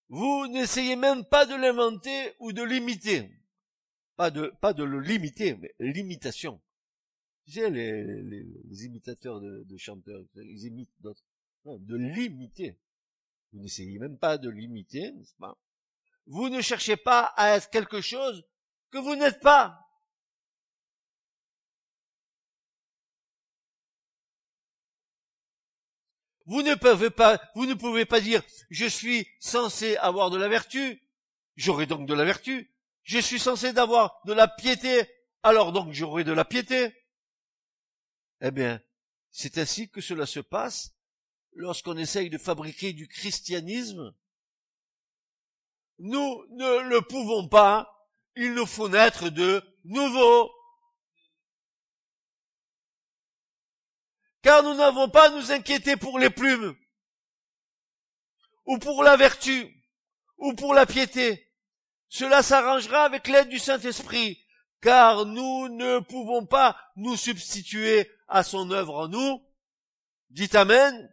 Vous n'essayez même pas de l'inventer ou de l'imiter. Pas de, pas de le limiter, mais l'imitation. Tu sais, les, imitateurs de, de, chanteurs, ils imitent d'autres. De l'imiter. Vous n'essayez même pas de l'imiter, n'est-ce pas? Vous ne cherchez pas à être quelque chose que vous n'êtes pas. Vous ne pouvez pas, vous ne pouvez pas dire, je suis censé avoir de la vertu, j'aurai donc de la vertu. Je suis censé avoir de la piété, alors donc j'aurai de la piété. Eh bien, c'est ainsi que cela se passe lorsqu'on essaye de fabriquer du christianisme, nous ne le pouvons pas, il nous faut naître de nouveau. Car nous n'avons pas à nous inquiéter pour les plumes, ou pour la vertu, ou pour la piété. Cela s'arrangera avec l'aide du Saint-Esprit, car nous ne pouvons pas nous substituer à son œuvre en nous. Dites Amen.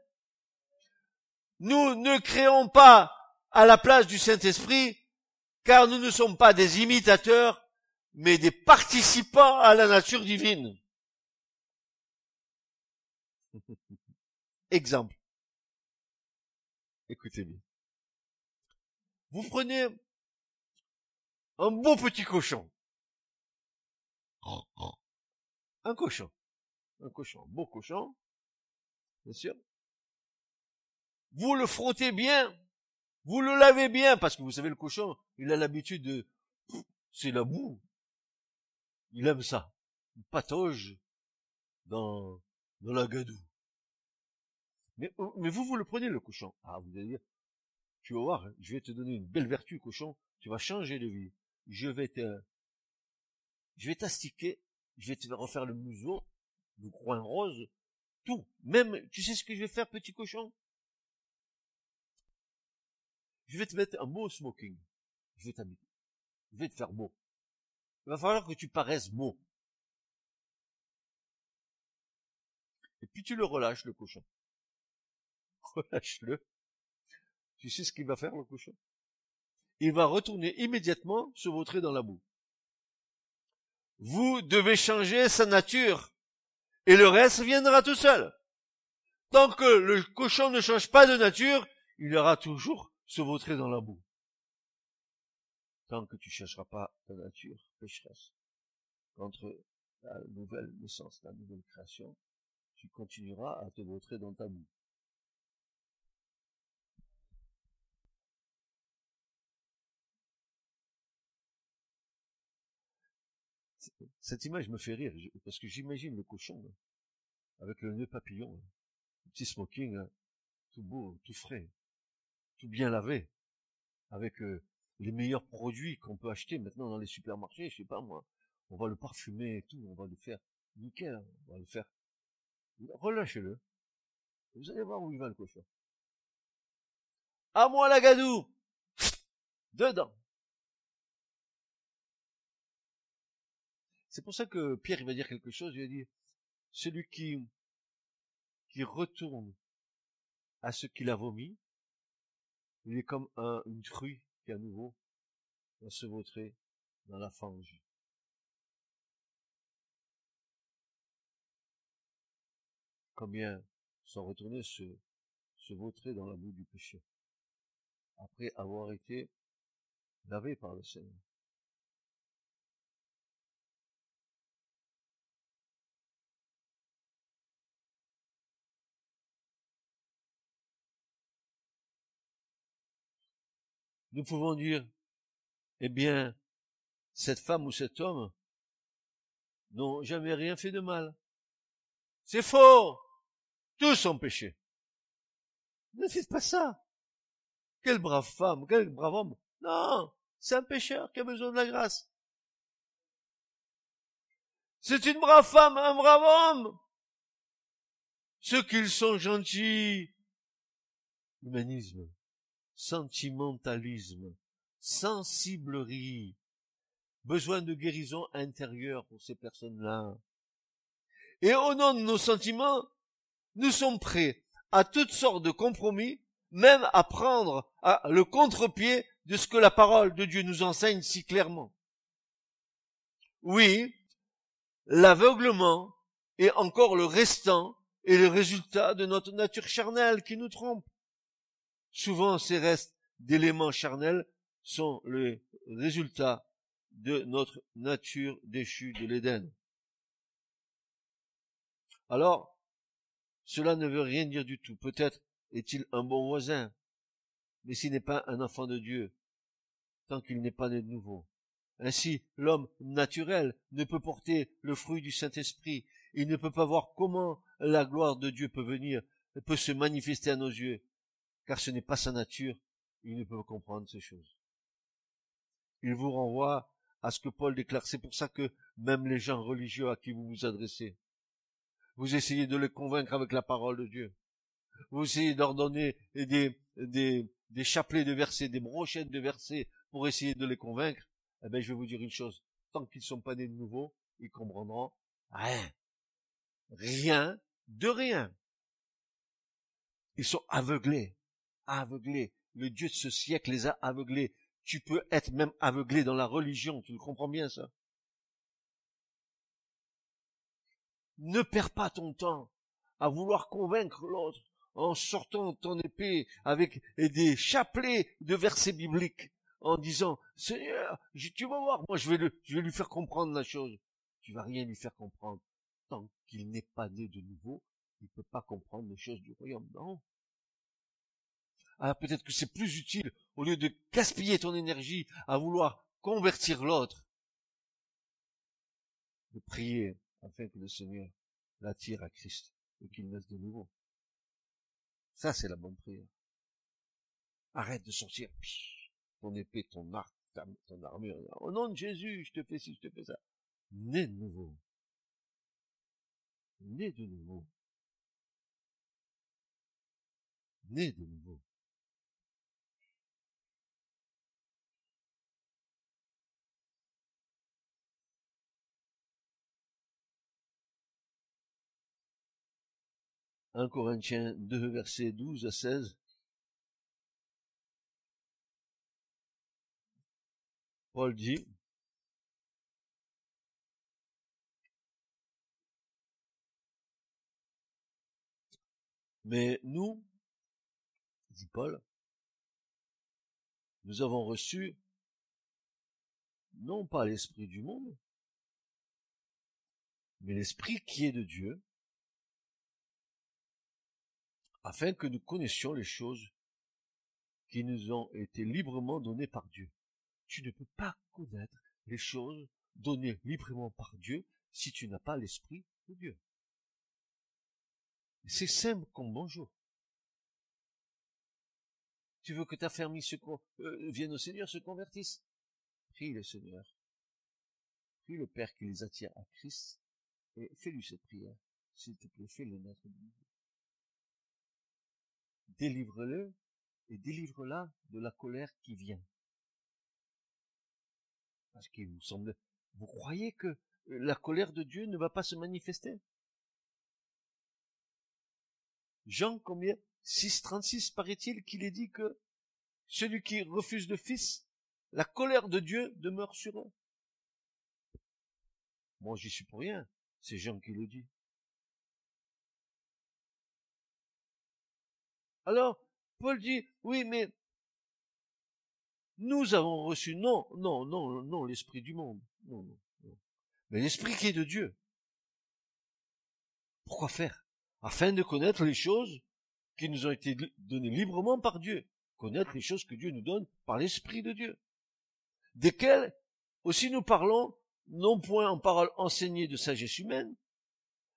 Nous ne créons pas à la place du Saint-Esprit, car nous ne sommes pas des imitateurs, mais des participants à la nature divine. Exemple. Écoutez bien. Vous prenez un beau petit cochon. Un cochon. Un cochon. Un beau cochon. Bien sûr vous le frottez bien, vous le lavez bien, parce que vous savez, le cochon, il a l'habitude de... C'est la boue. Il aime ça. Il patauge dans, dans la gadoue. Mais, oh, mais vous, vous le prenez, le cochon. Ah, vous allez dire, tu vas voir, je vais te donner une belle vertu, cochon. Tu vas changer de vie. Je vais te, je vais t'astiquer. Je vais te refaire le museau, le coin rose, tout. Même, tu sais ce que je vais faire, petit cochon? je vais te mettre un beau smoking. Je vais t'habiter. Je vais te faire beau. Il va falloir que tu paraisses beau. Et puis tu le relâches, le cochon. Relâche-le. Tu sais ce qu'il va faire, le cochon? Il va retourner immédiatement se vautrer dans la boue. Vous devez changer sa nature. Et le reste viendra tout seul. Tant que le cochon ne change pas de nature, il aura toujours se vautrer dans la boue. tant que tu chercheras pas ta nature pécheresse. Contre la nouvelle naissance, la nouvelle création, tu continueras à te vautrer dans ta boue. Cette image me fait rire, parce que j'imagine le cochon, avec le nœud papillon, le petit smoking, tout beau, tout frais, tout bien lavé, avec euh, les meilleurs produits qu'on peut acheter maintenant dans les supermarchés, je sais pas moi. On va le parfumer et tout, on va le faire nickel, on va le faire. Relâchez-le. Vous allez voir où il va le cochon. À moi la gadou Dedans C'est pour ça que Pierre il va dire quelque chose, il va dire, celui qui, qui retourne à ce qu'il a vomi, il est comme un, une truie qui à nouveau va se vautrer dans la fange. Combien sont retournés se, se vautrer dans la boue du péché, après avoir été lavés par le Seigneur. Nous pouvons dire, eh bien, cette femme ou cet homme n'ont jamais rien fait de mal. C'est faux. Tous ont péché. Ne faites pas ça. Quelle brave femme, quel brave homme. Non, c'est un pécheur qui a besoin de la grâce. C'est une brave femme, un brave homme. Ceux qu'ils sont gentils. Humanisme sentimentalisme, sensiblerie, besoin de guérison intérieure pour ces personnes-là. Et au nom de nos sentiments, nous sommes prêts à toutes sortes de compromis, même à prendre le contre-pied de ce que la parole de Dieu nous enseigne si clairement. Oui, l'aveuglement est encore le restant et le résultat de notre nature charnelle qui nous trompe. Souvent, ces restes d'éléments charnels sont le résultat de notre nature déchue de l'Éden. Alors, cela ne veut rien dire du tout. Peut-être est-il un bon voisin, mais s'il n'est pas un enfant de Dieu, tant qu'il n'est pas né de nouveau. Ainsi, l'homme naturel ne peut porter le fruit du Saint-Esprit. Il ne peut pas voir comment la gloire de Dieu peut venir, peut se manifester à nos yeux car ce n'est pas sa nature, il ne peut comprendre ces choses. Il vous renvoie à ce que Paul déclare. C'est pour ça que même les gens religieux à qui vous vous adressez, vous essayez de les convaincre avec la parole de Dieu. Vous essayez d'ordonner des, des, des chapelets de versets, des brochettes de versets pour essayer de les convaincre. Eh bien, je vais vous dire une chose. Tant qu'ils ne sont pas nés de nouveau, ils comprendront rien. Rien de rien. Ils sont aveuglés aveuglés. Le Dieu de ce siècle les a aveuglés. Tu peux être même aveuglé dans la religion, tu le comprends bien ça. Ne perds pas ton temps à vouloir convaincre l'autre en sortant ton épée avec des chapelets de versets bibliques, en disant Seigneur, tu vas voir, moi je vais, je vais lui faire comprendre la chose. Tu vas rien lui faire comprendre. Tant qu'il n'est pas né de nouveau, il ne peut pas comprendre les choses du royaume. Non. Alors peut-être que c'est plus utile, au lieu de gaspiller ton énergie à vouloir convertir l'autre, de prier afin que le Seigneur l'attire à Christ et qu'il naisse de nouveau. Ça, c'est la bonne prière. Arrête de sortir ton épée, ton arc, ton armure. Au nom de Jésus, je te fais ci, je te fais ça. Né de nouveau. Né de nouveau. Né de nouveau. 1 Corinthiens 2, versets 12 à 16. Paul dit, Mais nous, dit Paul, nous avons reçu non pas l'esprit du monde, mais l'esprit qui est de Dieu, afin que nous connaissions les choses qui nous ont été librement données par Dieu. Tu ne peux pas connaître les choses données librement par Dieu si tu n'as pas l'esprit de Dieu. C'est simple comme bonjour. Tu veux que ta famille se euh, vienne au Seigneur, se convertisse? Prie le Seigneur. Prie le Père qui les attire à Christ et fais-lui cette prière. S'il te plaît, fais-le naître de Délivre-le et délivre-la de la colère qui vient. Parce qu'il vous semble, vous croyez que la colère de Dieu ne va pas se manifester? Jean combien? 6.36 paraît-il qu'il est dit que celui qui refuse le Fils, la colère de Dieu demeure sur eux. Moi j'y suis pour rien, c'est Jean qui le dit. Alors, Paul dit, oui, mais nous avons reçu, non, non, non, non, l'esprit du monde. Non, non, non. Mais l'esprit qui est de Dieu. Pourquoi faire? Afin de connaître les choses qui nous ont été données librement par Dieu, connaître les choses que Dieu nous donne par l'Esprit de Dieu, desquelles aussi nous parlons, non point en parole enseignée de sagesse humaine,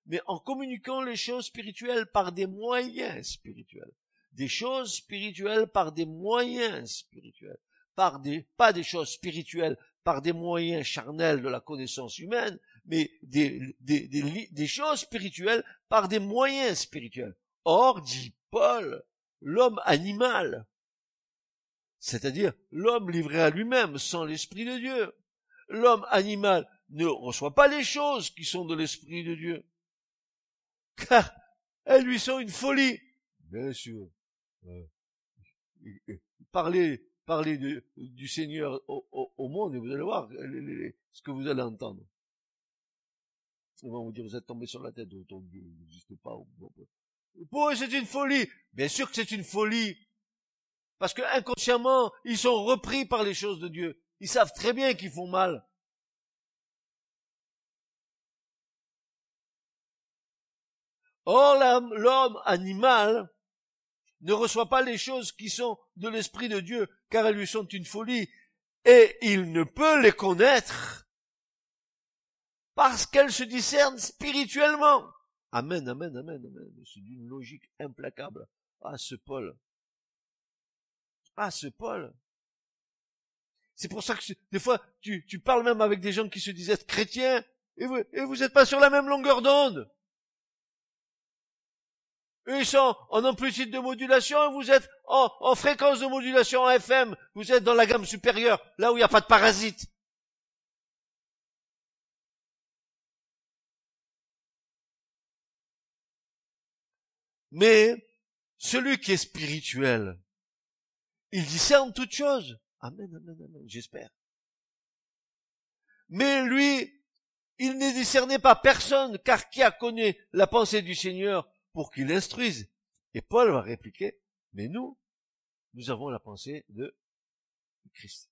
mais en communiquant les choses spirituelles par des moyens spirituels. Des choses spirituelles par des moyens spirituels. Par des, pas des choses spirituelles par des moyens charnels de la connaissance humaine, mais des, des, des, choses spirituelles par des moyens spirituels. Or, dit Paul, l'homme animal, c'est-à-dire l'homme livré à lui-même sans l'Esprit de Dieu, l'homme animal ne reçoit pas les choses qui sont de l'Esprit de Dieu, car elles lui sont une folie. Bien sûr. Euh, parler, parler du Seigneur au, monde et vous allez voir ce que vous allez entendre. Ils vont vous dire, vous êtes tombé sur la tête, ton Dieu n'existe pas. Pour eux, c'est une folie. Bien sûr que c'est une folie. Parce que inconsciemment, ils sont repris par les choses de Dieu. Ils savent très bien qu'ils font mal. Or, l'homme animal ne reçoit pas les choses qui sont de l'Esprit de Dieu, car elles lui sont une folie, et il ne peut les connaître parce qu'elle se discerne spirituellement. Amen, amen, amen, amen. C'est d'une logique implacable. Ah, ce Paul. Ah, ce Paul. C'est pour ça que des fois, tu, parles même avec des gens qui se être chrétiens, et vous, et vous pas sur la même longueur d'onde. Ils sont en amplitude de modulation et vous êtes en, en fréquence de modulation en FM. Vous êtes dans la gamme supérieure, là où il n'y a pas de parasites. Mais celui qui est spirituel, il discerne toutes choses. Amen, amen, amen, j'espère. Mais lui, il n'est discerné par personne, car qui a connu la pensée du Seigneur pour qu'il instruise Et Paul va répliquer, mais nous, nous avons la pensée de Christ.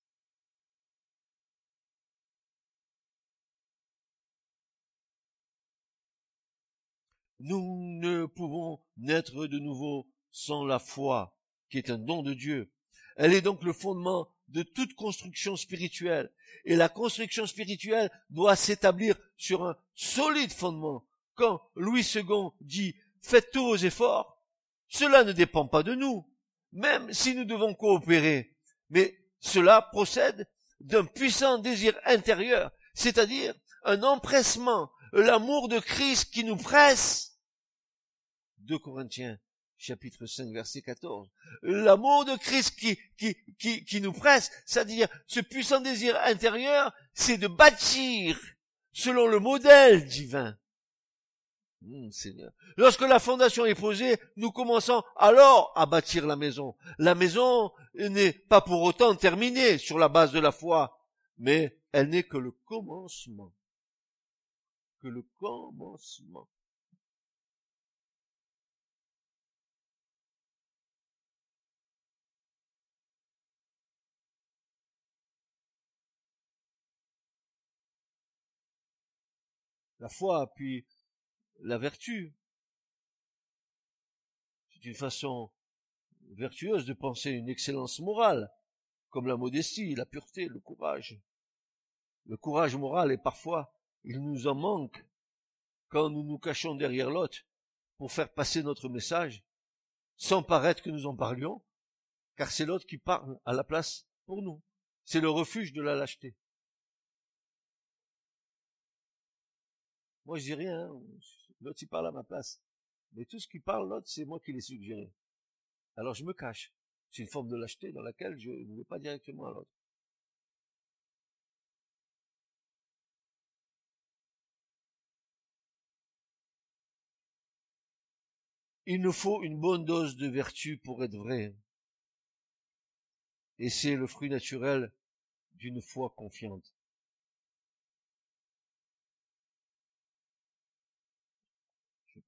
Nous ne pouvons naître de nouveau sans la foi, qui est un don de Dieu. Elle est donc le fondement de toute construction spirituelle. Et la construction spirituelle doit s'établir sur un solide fondement. Quand Louis II dit faites tous vos efforts, cela ne dépend pas de nous, même si nous devons coopérer. Mais cela procède d'un puissant désir intérieur, c'est-à-dire un empressement, l'amour de Christ qui nous presse 2 Corinthiens chapitre 5 verset 14. L'amour de Christ qui, qui, qui, qui nous presse, c'est-à-dire ce puissant désir intérieur, c'est de bâtir selon le modèle divin. Hmm, Seigneur. Lorsque la fondation est posée, nous commençons alors à bâtir la maison. La maison n'est pas pour autant terminée sur la base de la foi, mais elle n'est que le commencement. Que le commencement. la foi, puis la vertu. C'est une façon vertueuse de penser une excellence morale, comme la modestie, la pureté, le courage. Le courage moral est parfois, il nous en manque quand nous nous cachons derrière l'autre pour faire passer notre message, sans paraître que nous en parlions, car c'est l'autre qui parle à la place pour nous. C'est le refuge de la lâcheté. Moi, je dis rien. L'autre, il parle à ma place. Mais tout ce qui parle, l'autre, c'est moi qui l'ai suggéré. Alors je me cache. C'est une forme de lâcheté dans laquelle je ne vais pas directement à l'autre. Il nous faut une bonne dose de vertu pour être vrai. Et c'est le fruit naturel d'une foi confiante.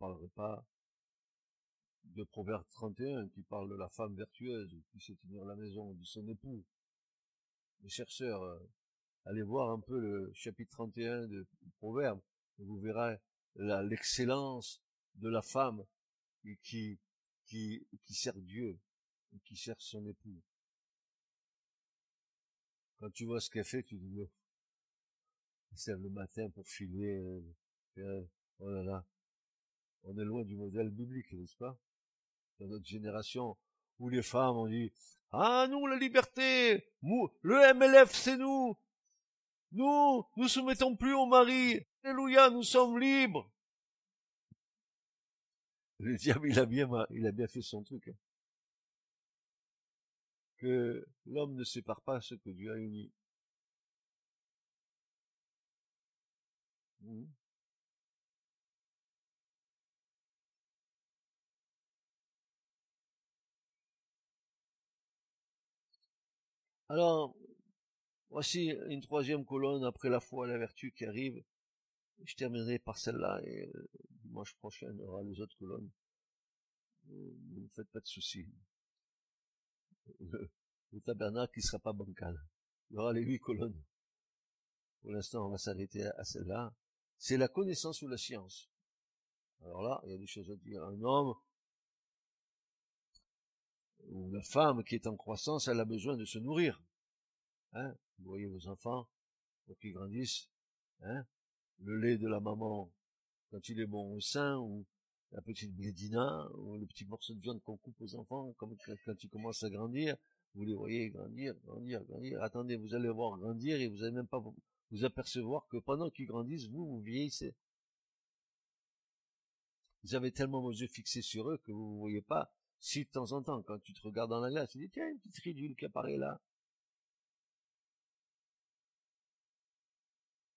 Je ne parlerai pas de Proverbe 31 qui parle de la femme vertueuse qui sait tenir la maison de son époux. Mes chers sœurs, euh, allez voir un peu le chapitre 31 de Proverbe vous verrez l'excellence de la femme qui, sert Dieu et qui sert son époux. Quand tu vois ce qu'elle fait, tu dis, c'est le matin pour filer, euh, oh là là, on est loin du modèle biblique, n'est-ce pas? Dans notre génération, où les femmes ont dit, ah nous, la liberté, le MLF, c'est nous, nous, nous soumettons plus au mari, alléluia, nous sommes libres. Le diable, il a bien, il a bien fait son truc. Hein. Que l'homme ne sépare pas ce que Dieu a uni. Mmh. Alors, voici une troisième colonne après la foi et la vertu qui arrive. Je terminerai par celle-là et euh, dimanche prochain, il y aura les autres colonnes. Euh, ne faites pas de soucis. Le, tabernacle, il sera pas bancal. Il y aura les huit colonnes. Pour l'instant, on va s'arrêter à, celle-là. C'est la connaissance ou la science. Alors là, il y a des choses à dire. Un homme ou la femme qui est en croissance, elle a besoin de se nourrir. Hein Vous voyez vos enfants, pour qu'ils grandissent, hein le lait de la maman, quand il est bon au sein, ou la petite blédina, ou le petit morceau de viande qu'on coupe aux enfants, quand ils commencent à grandir, vous les voyez grandir, grandir, grandir. Attendez, vous allez voir grandir et vous allez même pas vous, vous apercevoir que pendant qu'ils grandissent, vous, vous vieillissez. Vous avez tellement vos yeux fixés sur eux que vous ne voyez pas si de temps en temps, quand tu te regardes dans la glace, tu dis, tiens, une petite ridule qui apparaît là.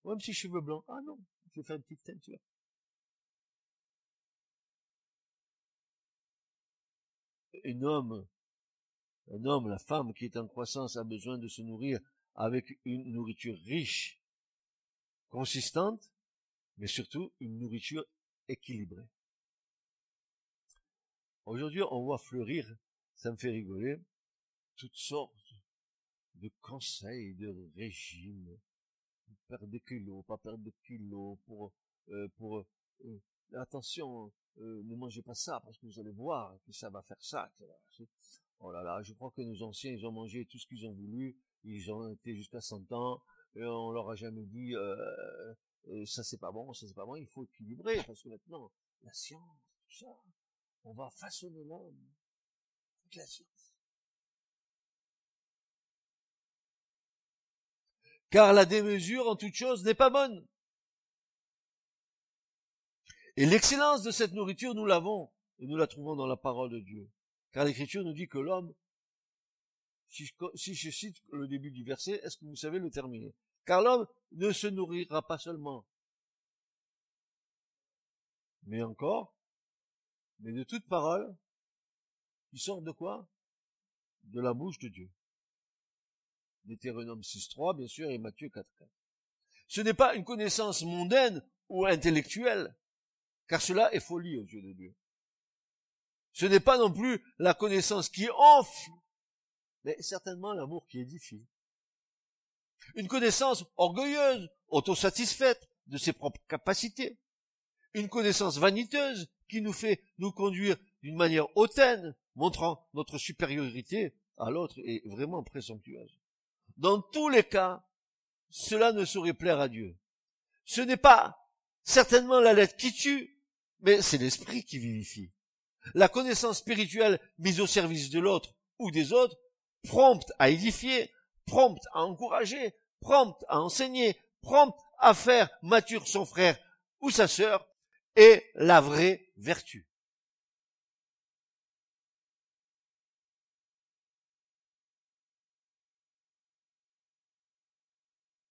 Ou un petit cheveu blanc. Ah non, je vais une petite teinture. Un homme, un homme, la femme qui est en croissance a besoin de se nourrir avec une nourriture riche, consistante, mais surtout une nourriture équilibrée. Aujourd'hui, on voit fleurir, ça me fait rigoler, toutes sortes de conseils, de régimes, perdre des kilos, pas perdre de kilos, pour, euh, pour, euh, attention, euh, ne mangez pas ça, parce que vous allez voir que ça va faire ça. Oh là là, je crois que nos anciens, ils ont mangé tout ce qu'ils ont voulu, ils ont été jusqu'à 100 ans, et on leur a jamais dit, ça c'est pas bon, ça c'est pas bon, il faut équilibrer, parce que maintenant, la science, tout ça, on va façonner l'homme. Car la démesure en toute chose n'est pas bonne. Et l'excellence de cette nourriture, nous l'avons, et nous la trouvons dans la parole de Dieu. Car l'Écriture nous dit que l'homme, si je cite le début du verset, est-ce que vous savez le terminer? Car l'homme ne se nourrira pas seulement, mais encore mais de toute parole qui sort de quoi? De la bouche de Dieu. Deutéronome 6.3, bien sûr, et Matthieu 4.4. Ce n'est pas une connaissance mondaine ou intellectuelle, car cela est folie aux yeux de Dieu. Ce n'est pas non plus la connaissance qui enfle, mais certainement l'amour qui édifie. Une connaissance orgueilleuse, autosatisfaite, de ses propres capacités, une connaissance vaniteuse qui nous fait nous conduire d'une manière hautaine, montrant notre supériorité à l'autre et vraiment présomptueuse. Dans tous les cas, cela ne saurait plaire à Dieu. Ce n'est pas certainement la lettre qui tue, mais c'est l'esprit qui vivifie. La connaissance spirituelle mise au service de l'autre ou des autres, prompte à édifier, prompte à encourager, prompte à enseigner, prompte à faire mature son frère ou sa sœur, est la vraie vertu.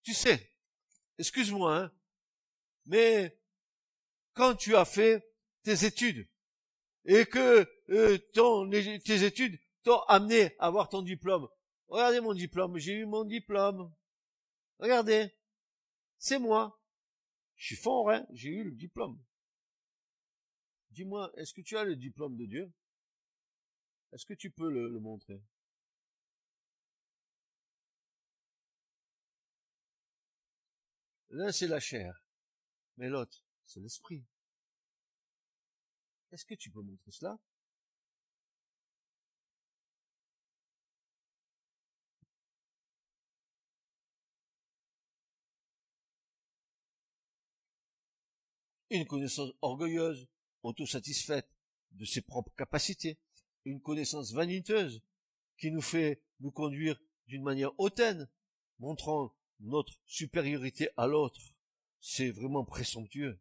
Tu sais, excuse-moi, hein, mais quand tu as fait tes études et que euh, ton, tes études t'ont amené à avoir ton diplôme, regardez mon diplôme, j'ai eu mon diplôme. Regardez, c'est moi. Je suis fort, hein, j'ai eu le diplôme. Dis-moi, est-ce que tu as le diplôme de Dieu? Est-ce que tu peux le, montrer? L'un, c'est la chair, mais l'autre, c'est l'esprit. Est-ce que tu peux montrer cela? Une connaissance orgueilleuse, autosatisfaite de ses propres capacités, une connaissance vaniteuse qui nous fait nous conduire d'une manière hautaine, montrant notre supériorité à l'autre, c'est vraiment présomptueux.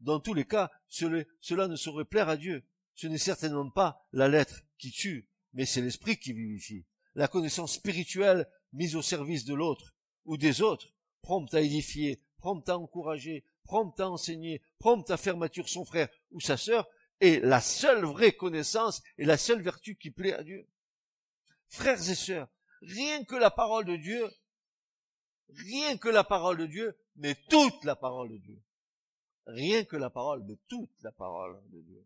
Dans tous les cas, cela ne saurait plaire à Dieu. Ce n'est certainement pas la lettre qui tue, mais c'est l'esprit qui vivifie. La connaissance spirituelle mise au service de l'autre ou des autres, prompte à édifier, prompte à encourager, prompte à enseigner, prompte à faire mature son frère ou sa sœur, est la seule vraie connaissance et la seule vertu qui plaît à Dieu. Frères et sœurs, rien que la parole de Dieu rien que la parole de Dieu, mais toute la parole de Dieu. Rien que la parole, mais toute la parole de Dieu.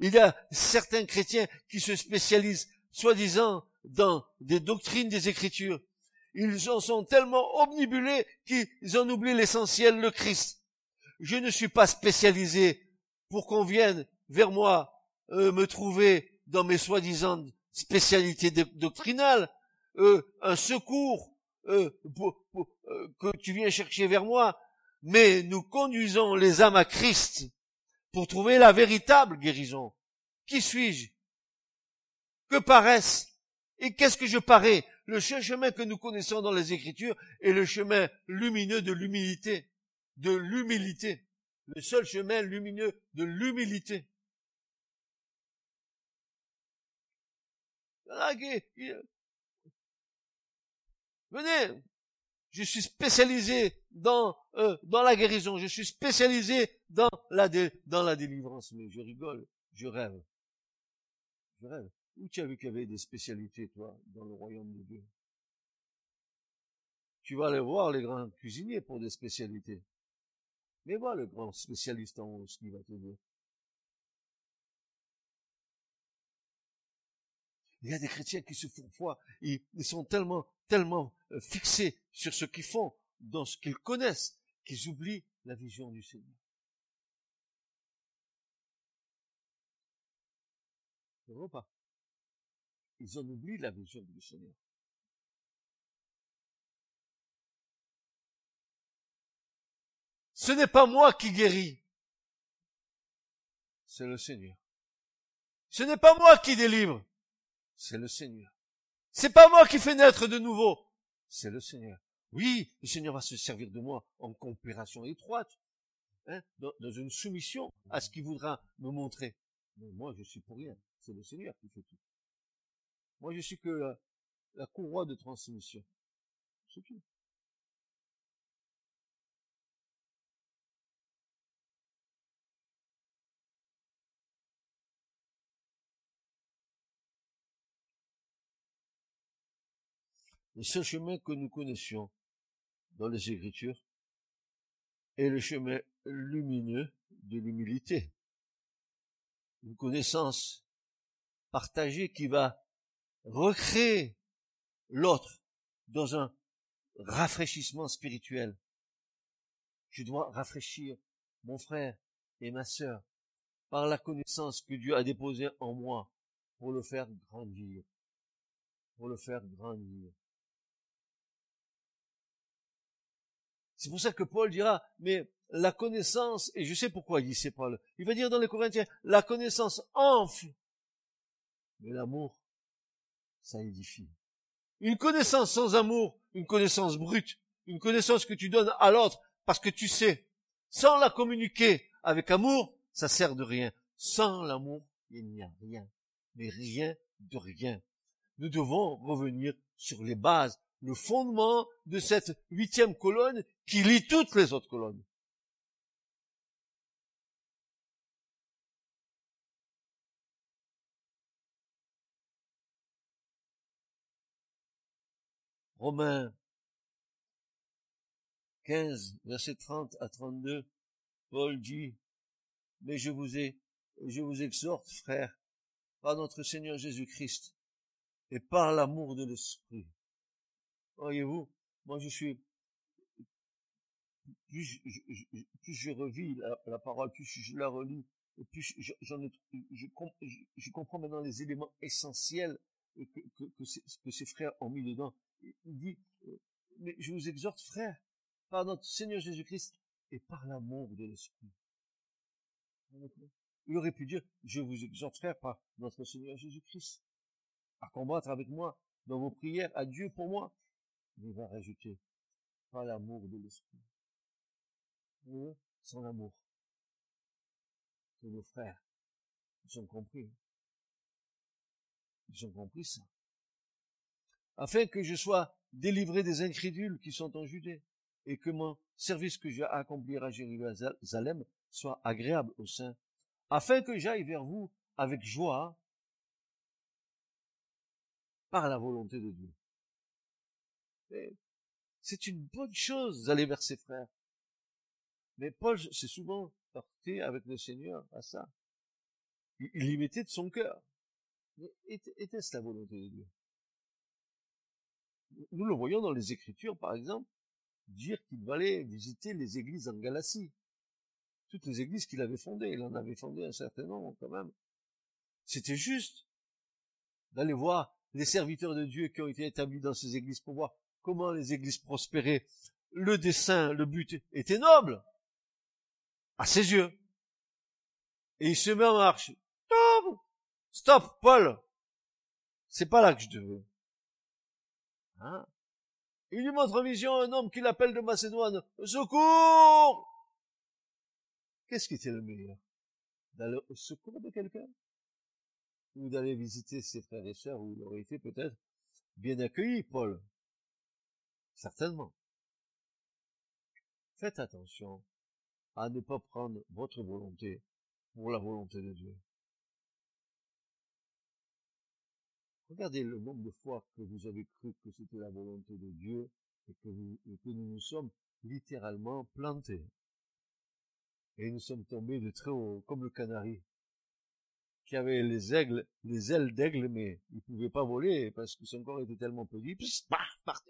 Il y a certains chrétiens qui se spécialisent, soi-disant, dans des doctrines des Écritures. Ils en sont tellement omnibulés qu'ils en oublient l'essentiel, le Christ. Je ne suis pas spécialisé pour qu'on vienne vers moi euh, me trouver dans mes soi-disant spécialités doctrinales, euh, un secours euh, euh, que tu viens chercher vers moi, mais nous conduisons les âmes à Christ pour trouver la véritable guérison. Qui suis-je? Que paraisse? Et qu'est-ce que je parais? Le seul chemin que nous connaissons dans les Écritures est le chemin lumineux de l'humilité. De l'humilité. Le seul chemin lumineux de l'humilité. Venez, je suis spécialisé dans euh, dans la guérison, je suis spécialisé dans la dans la délivrance. Mais je rigole, je rêve, je rêve. Où tu as vu qu'il y avait des spécialités, toi, dans le royaume de Dieu? Tu vas aller voir les grands cuisiniers pour des spécialités. Mais vois le grand spécialiste en haut, ce qu'il va te dire. Il y a des chrétiens qui se font foi, ils, sont tellement, tellement euh, fixés sur ce qu'ils font, dans ce qu'ils connaissent, qu'ils oublient la vision du Seigneur. C'est pas? Ils ont oublié la vision du Seigneur. Ce n'est pas moi qui guéris, c'est le Seigneur. Ce n'est pas moi qui délivre, c'est le Seigneur. C'est pas moi qui fais naître de nouveau, c'est le Seigneur. Oui, le Seigneur va se servir de moi en coopération étroite, hein, dans, une soumission à ce qu'il voudra me montrer. Mais moi, je suis pour rien. C'est le Seigneur qui fait tout. Moi, je suis que la, courroie de transmission. C'est tout. Le seul chemin que nous connaissions dans les Écritures est le chemin lumineux de l'humilité. Une connaissance partagée qui va recréer l'autre dans un rafraîchissement spirituel. Je dois rafraîchir mon frère et ma sœur par la connaissance que Dieu a déposée en moi pour le faire grandir. Pour le faire grandir. C'est pour ça que Paul dira, mais la connaissance, et je sais pourquoi il dit c'est Paul, il va dire dans les Corinthiens, la connaissance enfle, mais l'amour, ça édifie. Une connaissance sans amour, une connaissance brute, une connaissance que tu donnes à l'autre parce que tu sais, sans la communiquer avec amour, ça sert de rien. Sans l'amour, il n'y a rien, mais rien de rien. Nous devons revenir sur les bases, le fondement de cette huitième colonne qui lie toutes les autres colonnes. Romains 15, verset 30 à 32, Paul dit, mais je vous ai, je vous exhorte, frères, par notre Seigneur Jésus-Christ et par l'amour de l'Esprit. Voyez-vous, moi je suis, plus je, revis la, parole, plus je la relis, et plus j'en ai, je, comprends maintenant les éléments essentiels que, ces, frères ont mis dedans. Il dit, euh, mais je vous exhorte, frères, par notre Seigneur Jésus-Christ et par l'amour de l'Esprit. Il aurait pu dire, je vous exhorte, frère, par notre Seigneur Jésus-Christ, à combattre avec moi dans vos prières à Dieu pour moi. il va rajouter, par l'amour de l'Esprit. Sans l'amour. C'est nos frères. Ils ont compris. Ils ont compris ça. Afin que je sois délivré des incrédules qui sont en Judée et que mon service que j'ai à accomplir à Jérusalem soit agréable au sein, afin que j'aille vers vous avec joie par la volonté de Dieu. C'est une bonne chose d'aller vers ses frères. Mais Paul s'est souvent porté avec le Seigneur à ça. Il y mettait de son cœur. Mais était-ce la volonté de Dieu? Nous le voyons dans les Écritures, par exemple, dire qu'il allait visiter les églises en Galatie. Toutes les églises qu'il avait fondées. Il en avait fondé un certain nombre quand même. C'était juste d'aller voir les serviteurs de Dieu qui ont été établis dans ces églises pour voir comment les églises prospéraient. Le dessein, le but était noble à ses yeux. Et il se met en marche. Stop, stop, Paul. C'est pas là que je veux. Hein? Il lui montre en vision un homme qu'il appelle de Macédoine. Secours! Qu'est-ce qui était le meilleur? D'aller au secours de quelqu'un? Ou d'aller visiter ses frères et sœurs où il aurait été peut-être bien accueilli, Paul? Certainement. Faites attention à ne pas prendre votre volonté pour la volonté de Dieu. Regardez le nombre de fois que vous avez cru que c'était la volonté de Dieu et que, nous nous sommes littéralement plantés. Et nous sommes tombés de très haut, comme le canari, qui avait les ailes d'aigle, mais il pouvait pas voler parce que son corps était tellement petit, puis paf, par.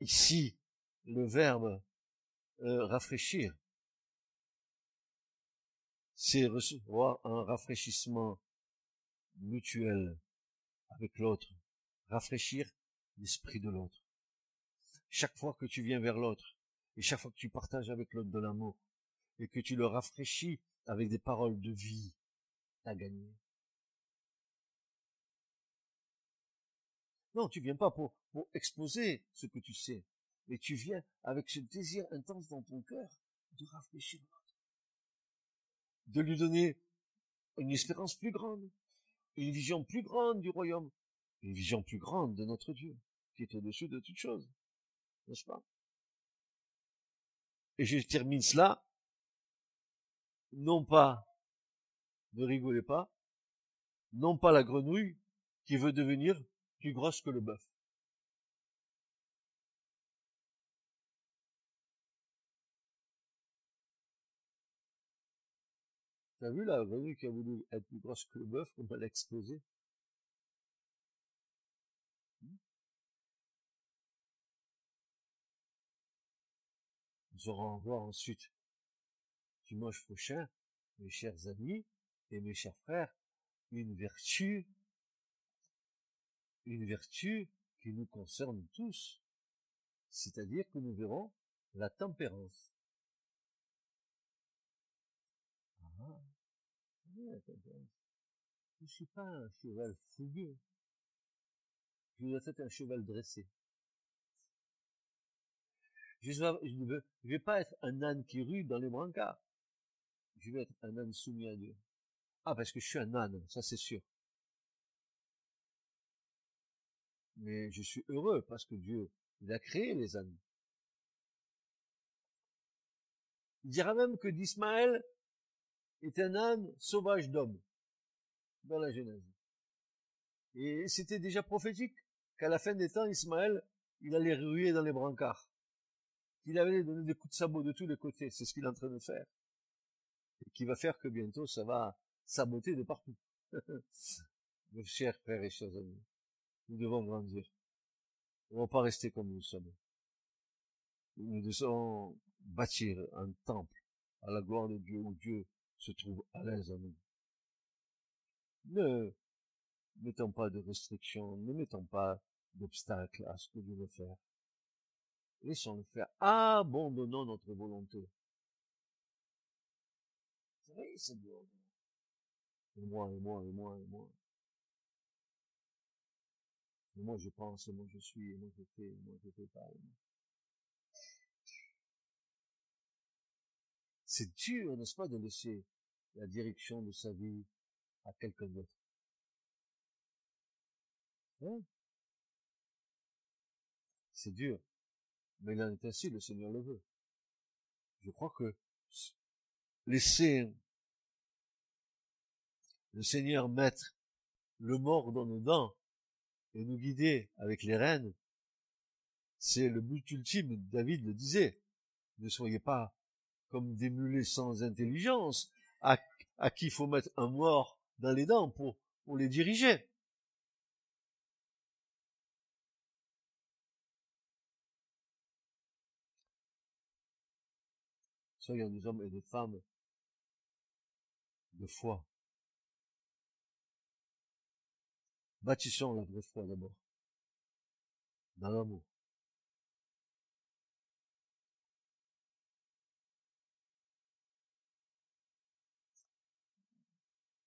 Ici, le verbe euh, rafraîchir c'est recevoir un rafraîchissement mutuel avec l'autre, rafraîchir l'esprit de l'autre. Chaque fois que tu viens vers l'autre, et chaque fois que tu partages avec l'autre de l'amour, et que tu le rafraîchis avec des paroles de vie, t'as gagné. Non, tu viens pas pour, exposer ce que tu sais, mais tu viens avec ce désir intense dans ton cœur de rafraîchir de lui donner une espérance plus grande, une vision plus grande du royaume, une vision plus grande de notre Dieu, qui est au-dessus de toute chose. N'est-ce pas? Et je termine cela, non pas, ne rigolez pas, non pas la grenouille qui veut devenir plus grosse que le bœuf. T'as vu la venue qui a voulu être plus grosse que le bœuf, on va l'exploser. Mmh. Nous aurons voir ensuite dimanche prochain, mes chers amis et mes chers frères, une vertu, une vertu qui nous concerne tous, c'est-à-dire que nous verrons la tempérance. Je ne suis pas un cheval fougueux. Je dois être un cheval dressé. Je ne veux, vais pas être un âne qui rue dans les brancards. Je vais être un âne soumis à Dieu. Ah, parce que je suis un âne, ça c'est sûr. Mais je suis heureux parce que Dieu, a créé les ânes. Il dira même que d'Ismaël est un âne sauvage d'homme dans la Genèse. Et c'était déjà prophétique qu'à la fin des temps, Ismaël, il allait ruer dans les brancards. Il allait donner des coups de sabot de tous les côtés. C'est ce qu'il est en train de faire. Et qui va faire que bientôt, ça va saboter de partout. Mes chers frères et chers amis, nous devons grandir. Nous ne devons pas rester comme nous sommes. Nous devons bâtir un temple à la gloire de Dieu où Dieu se trouve à l'aise à nous. Ne mettons pas de restrictions, ne mettons pas d'obstacles à ce que Dieu veut faire. Laissons-le faire. Abandonnons notre volonté. C'est dur. Et moi, et moi, et moi, et moi. Et moi je pense, et moi je suis, et moi je fais, et moi je fais pas. C'est dur, n'est-ce pas, de laisser la direction de sa vie à quelqu'un d'autre. Hein? C'est dur. Mais il en est ainsi, le Seigneur le veut. Je crois que laisser le Seigneur mettre le mort dans nos dents et nous guider avec les rênes, c'est le but ultime. David le disait. Ne soyez pas comme des mulets sans intelligence à, qui il faut mettre un mort dans les dents pour, pour les diriger. Soyons des hommes et des femmes de foi. Bâtissons la vraie foi d'abord. Dans l'amour.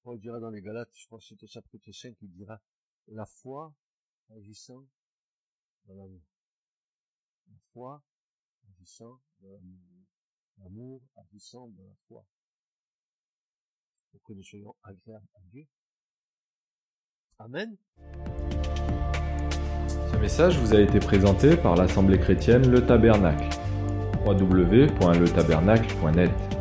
Paul dira dans les Galates, je crois que c'est au chapitre 5, il dira la foi agissant dans l'amour. La foi agissant dans l'amour. L'amour agissant dans la foi. Pour que nous soyons agréables à Dieu. Amen. Ce message vous a été présenté par l'Assemblée chrétienne Le Tabernacle. www.letabernacle.net